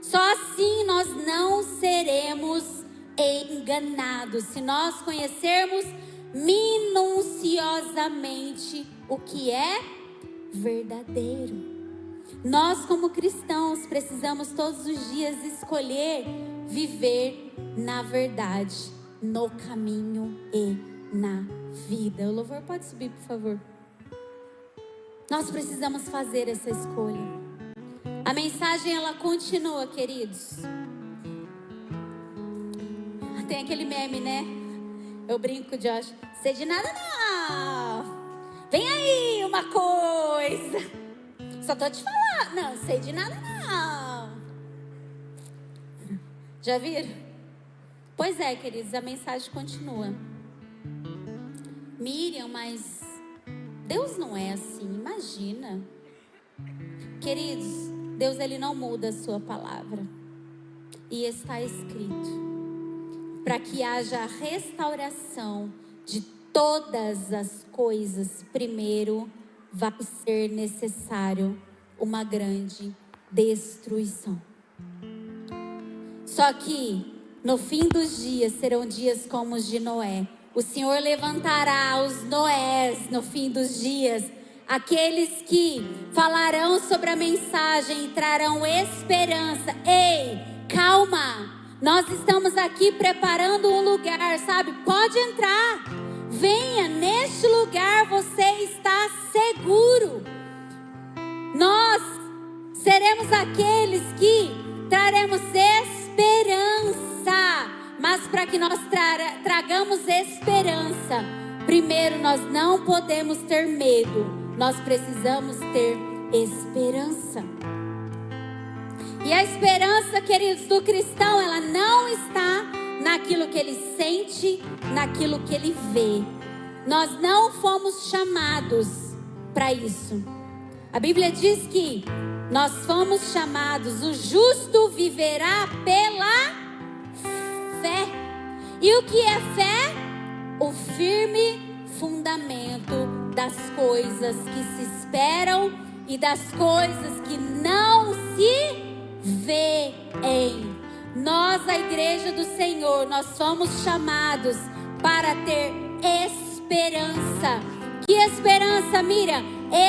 Só assim nós não seremos enganados, se nós conhecermos minuciosamente o que é verdadeiro. Nós, como cristãos, precisamos todos os dias escolher viver na verdade, no caminho e na vida. O louvor pode subir, por favor. Nós precisamos fazer essa escolha. A mensagem ela continua, queridos. Tem aquele meme, né? Eu brinco, Josh. Sei de nada não. Vem aí uma coisa. Só tô te falando. Não, sei de nada não. Já viram? Pois é, queridos, a mensagem continua. Miriam, mas Deus não é assim, imagina. Queridos, Deus ele não muda a sua palavra. E está escrito para que haja restauração de todas as coisas, primeiro vai ser necessário uma grande destruição. Só que no fim dos dias serão dias como os de Noé. O Senhor levantará os Noés no fim dos dias, aqueles que falarão sobre a mensagem e trarão esperança. Ei, calma! Nós estamos aqui preparando um lugar, sabe? Pode entrar. Venha, neste lugar você está seguro. Nós seremos aqueles que traremos esperança. Mas para que nós tra tragamos esperança, primeiro nós não podemos ter medo, nós precisamos ter esperança. E a esperança, queridos, do cristão, ela não está naquilo que ele sente, naquilo que ele vê. Nós não fomos chamados para isso. A Bíblia diz que nós fomos chamados, o justo viverá pela fé. E o que é fé? O firme fundamento das coisas que se esperam e das coisas que não se veem. Nós, a igreja do Senhor, nós fomos chamados para ter esperança. Que esperança, Miriam?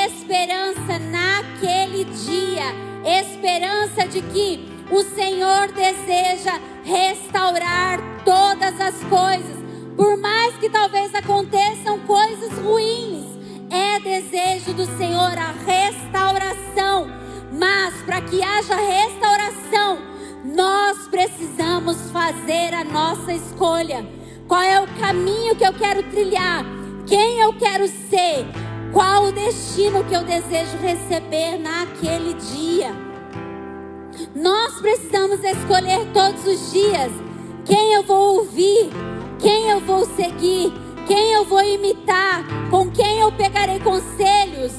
Esperança naquele dia. Esperança de que o Senhor deseja restaurar todas as coisas. Por mais que talvez aconteçam coisas ruins, é desejo do Senhor a restauração. Mas para que haja restauração, nós precisamos fazer a nossa escolha. Qual é o caminho que eu quero trilhar? Quem eu quero ser? Qual o destino que eu desejo receber naquele dia? Nós precisamos escolher todos os dias quem eu vou ouvir, quem eu vou seguir, quem eu vou imitar, com quem eu pegarei conselhos,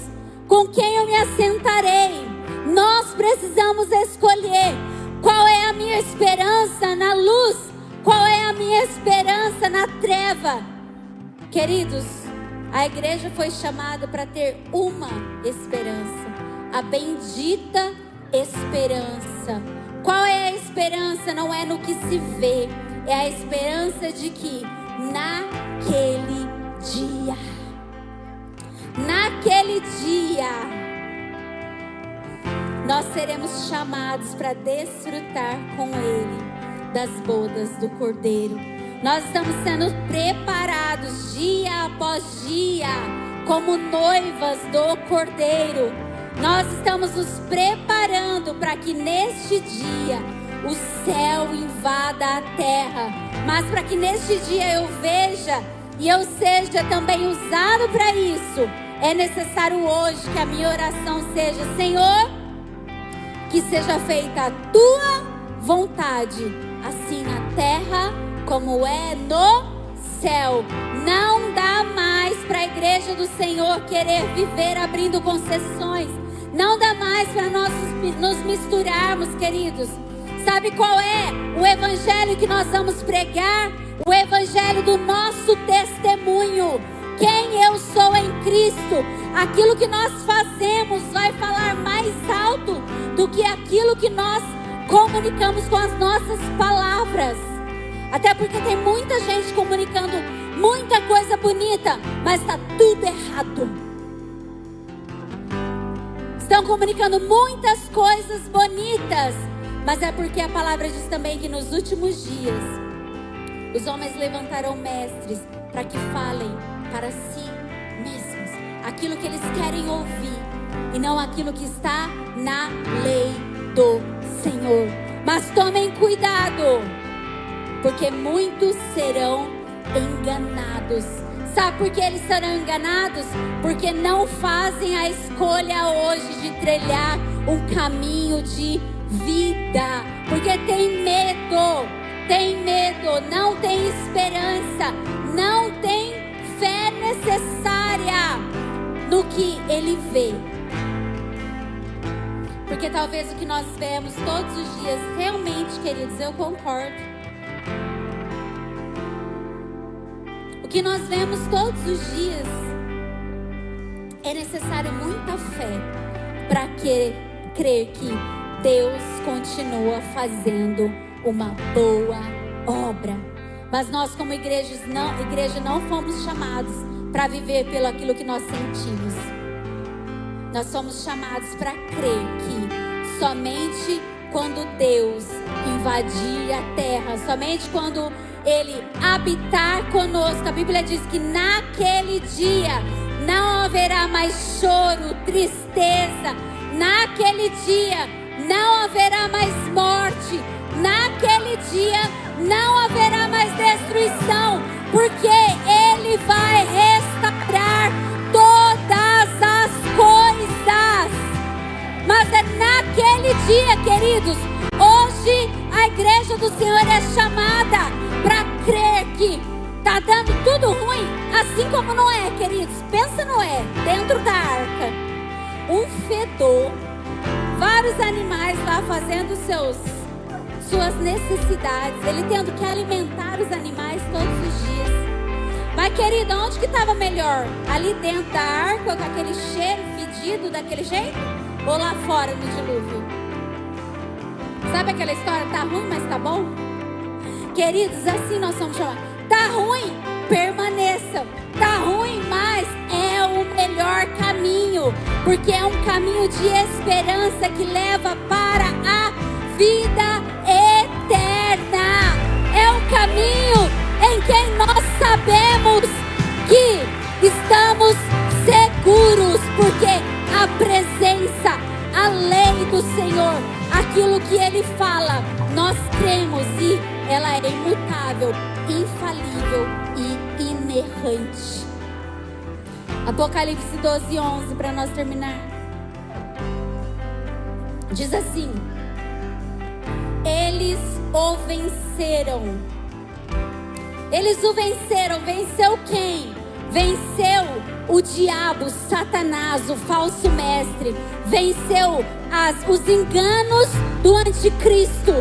com quem eu me assentarei. Nós precisamos escolher qual é a minha esperança na luz, qual é a minha esperança na treva. Queridos, a igreja foi chamada para ter uma esperança, a bendita esperança. Qual é a esperança? Não é no que se vê, é a esperança de que naquele dia, naquele dia, nós seremos chamados para desfrutar com Ele das bodas do Cordeiro. Nós estamos sendo preparados dia após dia como noivas do Cordeiro. Nós estamos nos preparando para que neste dia o céu invada a terra, mas para que neste dia eu veja e eu seja também usado para isso, é necessário hoje que a minha oração seja: Senhor que seja feita a tua vontade, assim na terra como é no céu. Não dá mais para a igreja do Senhor querer viver abrindo concessões. Não dá mais para nós nos misturarmos, queridos. Sabe qual é o evangelho que nós vamos pregar? O evangelho do nosso testemunho quem eu sou em Cristo, aquilo que nós fazemos vai falar mais alto do que aquilo que nós comunicamos com as nossas palavras. Até porque tem muita gente comunicando muita coisa bonita, mas está tudo errado. Estão comunicando muitas coisas bonitas, mas é porque a palavra diz também que nos últimos dias os homens levantarão mestres para que falem para si mesmos aquilo que eles querem ouvir e não aquilo que está na lei do Senhor. Mas tomem cuidado, porque muitos serão enganados. Sabe por que eles serão enganados? Porque não fazem a escolha hoje de trilhar um caminho de vida. Porque tem medo, tem medo, não tem esperança, não tem fé necessária no que ele vê. Porque talvez o que nós vemos todos os dias, realmente, queridos, eu concordo. O que nós vemos todos os dias é necessário muita fé para crer que Deus continua fazendo uma boa obra. Mas nós, como igrejas, não, igreja, não fomos chamados para viver pelo aquilo que nós sentimos. Nós somos chamados para crer que somente quando Deus invadir a terra, somente quando Ele habitar conosco, a Bíblia diz que naquele dia não haverá mais choro, tristeza, naquele dia não haverá mais morte, naquele dia não haverá mais destruição, porque Ele vai restaurar todas as coisas. Mas é naquele dia, queridos, hoje a igreja do Senhor é chamada para crer que está dando tudo ruim, assim como não é, queridos. Pensa Noé, dentro da arca, um fedor, vários animais lá fazendo seus suas necessidades, ele tendo que alimentar os animais todos os dias. Mas, querida, onde que estava melhor? Ali dentro da arca, com aquele cheiro fedido daquele jeito? Ou lá fora no dilúvio? Sabe aquela história? Tá ruim, mas tá bom? Queridos, assim nós somos chamados. Tá ruim? Permaneçam. Tá ruim, mas é o melhor caminho. Porque é um caminho de esperança que leva para a vida caminho em quem nós sabemos que estamos seguros, porque a presença, a lei do Senhor, aquilo que Ele fala, nós cremos e ela é imutável, infalível e inerrante. Apocalipse 12, 11, para nós terminar. Diz assim: Eles o venceram eles o venceram. Venceu quem? Venceu o diabo, Satanás, o falso mestre. Venceu as, os enganos do anticristo.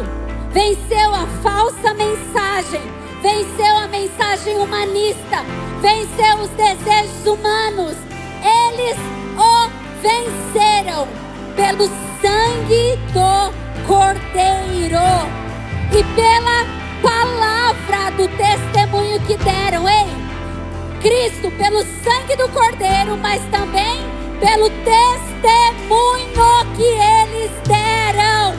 Venceu a falsa mensagem. Venceu a mensagem humanista. Venceu os desejos humanos. Eles o venceram pelo sangue do Cordeiro e pela palavra do testemunho que deram. Ei, Cristo, pelo sangue do Cordeiro, mas também pelo testemunho que eles deram.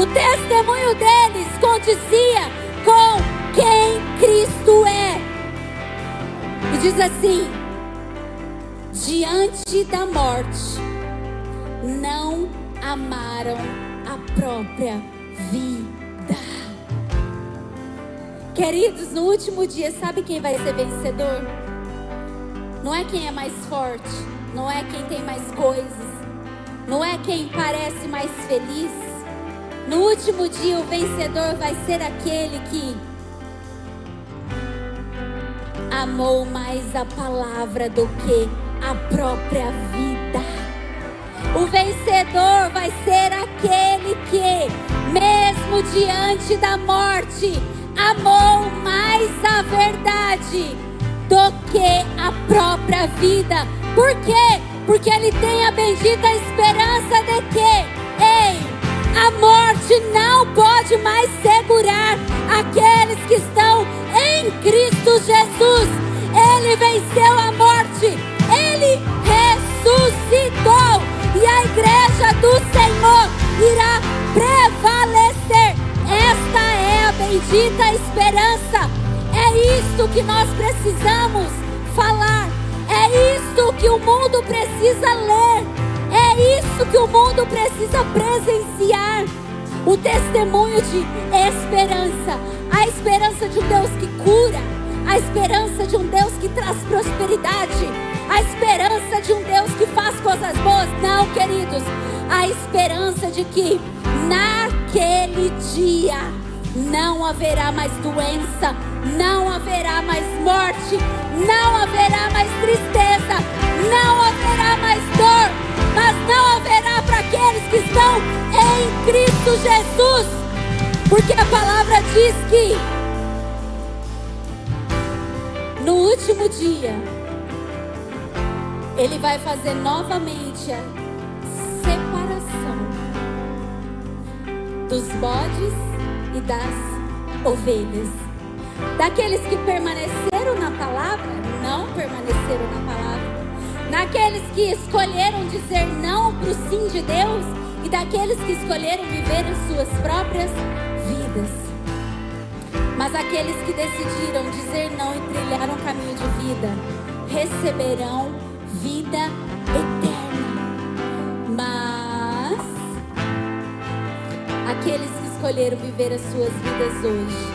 O testemunho deles condizia com quem Cristo é. E diz assim: diante da morte, não amaram a própria vida. Queridos, no último dia, sabe quem vai ser vencedor? Não é quem é mais forte, não é quem tem mais coisas, não é quem parece mais feliz. No último dia, o vencedor vai ser aquele que amou mais a palavra do que a própria vida. O vencedor vai ser aquele que, mesmo diante da morte, amou mais a verdade do que a própria vida. Por quê? Porque ele tem a bendita esperança de que, ei, a morte não pode mais segurar aqueles que estão em Cristo Jesus. Ele venceu a morte, ele ressuscitou e a igreja do Senhor irá prevalecer. Esta é a bendita esperança. É isto que nós precisamos falar. É isto que o mundo precisa ler. É isso que o mundo precisa presenciar. O testemunho de esperança. A esperança de um Deus que cura. A esperança de um Deus que traz prosperidade. A esperança de um Deus que faz coisas boas. Não, queridos. A esperança de que naquele dia não haverá mais doença, não haverá mais morte, não haverá mais tristeza, não haverá mais dor, mas não haverá para aqueles que estão em Cristo Jesus, porque a palavra diz que no último dia Ele vai fazer novamente a separação dos bodes e das ovelhas. Daqueles que permaneceram na palavra, não permaneceram na palavra. Daqueles que escolheram dizer não para o sim de Deus e daqueles que escolheram viver as suas próprias vidas. Mas aqueles que decidiram dizer não e trilhar um caminho de vida receberão vida eterna. Mas aqueles que escolheram viver as suas vidas hoje,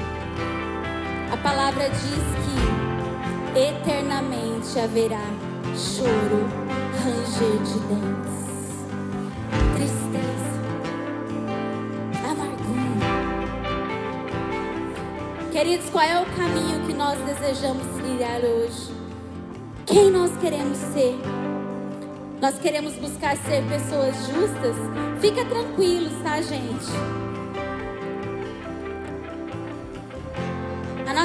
a palavra diz que eternamente haverá choro, ranger de dentes, tristeza, amargura. Queridos, qual é o caminho que nós desejamos trilhar hoje? Quem nós queremos ser? Nós queremos buscar ser pessoas justas? Fica tranquilos, tá, gente?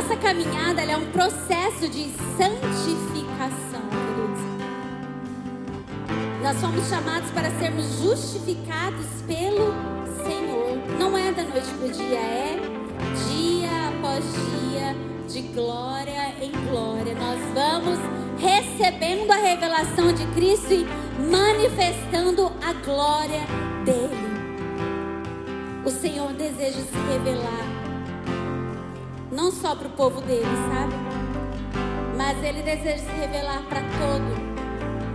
Nossa caminhada é um processo de santificação, queridos. Nós somos chamados para sermos justificados pelo Senhor. Não é da noite para o dia, é dia após dia, de glória em glória. Nós vamos recebendo a revelação de Cristo e manifestando a glória dele. O Senhor deseja se revelar não só para o povo dele, sabe? Mas ele deseja se revelar para todo.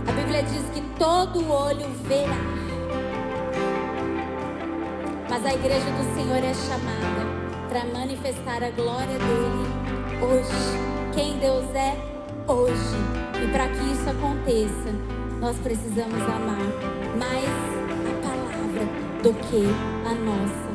A Bíblia diz que todo olho verá. Mas a igreja do Senhor é chamada para manifestar a glória dele hoje. Quem Deus é? hoje. E para que isso aconteça, nós precisamos amar mais a palavra do que a nossa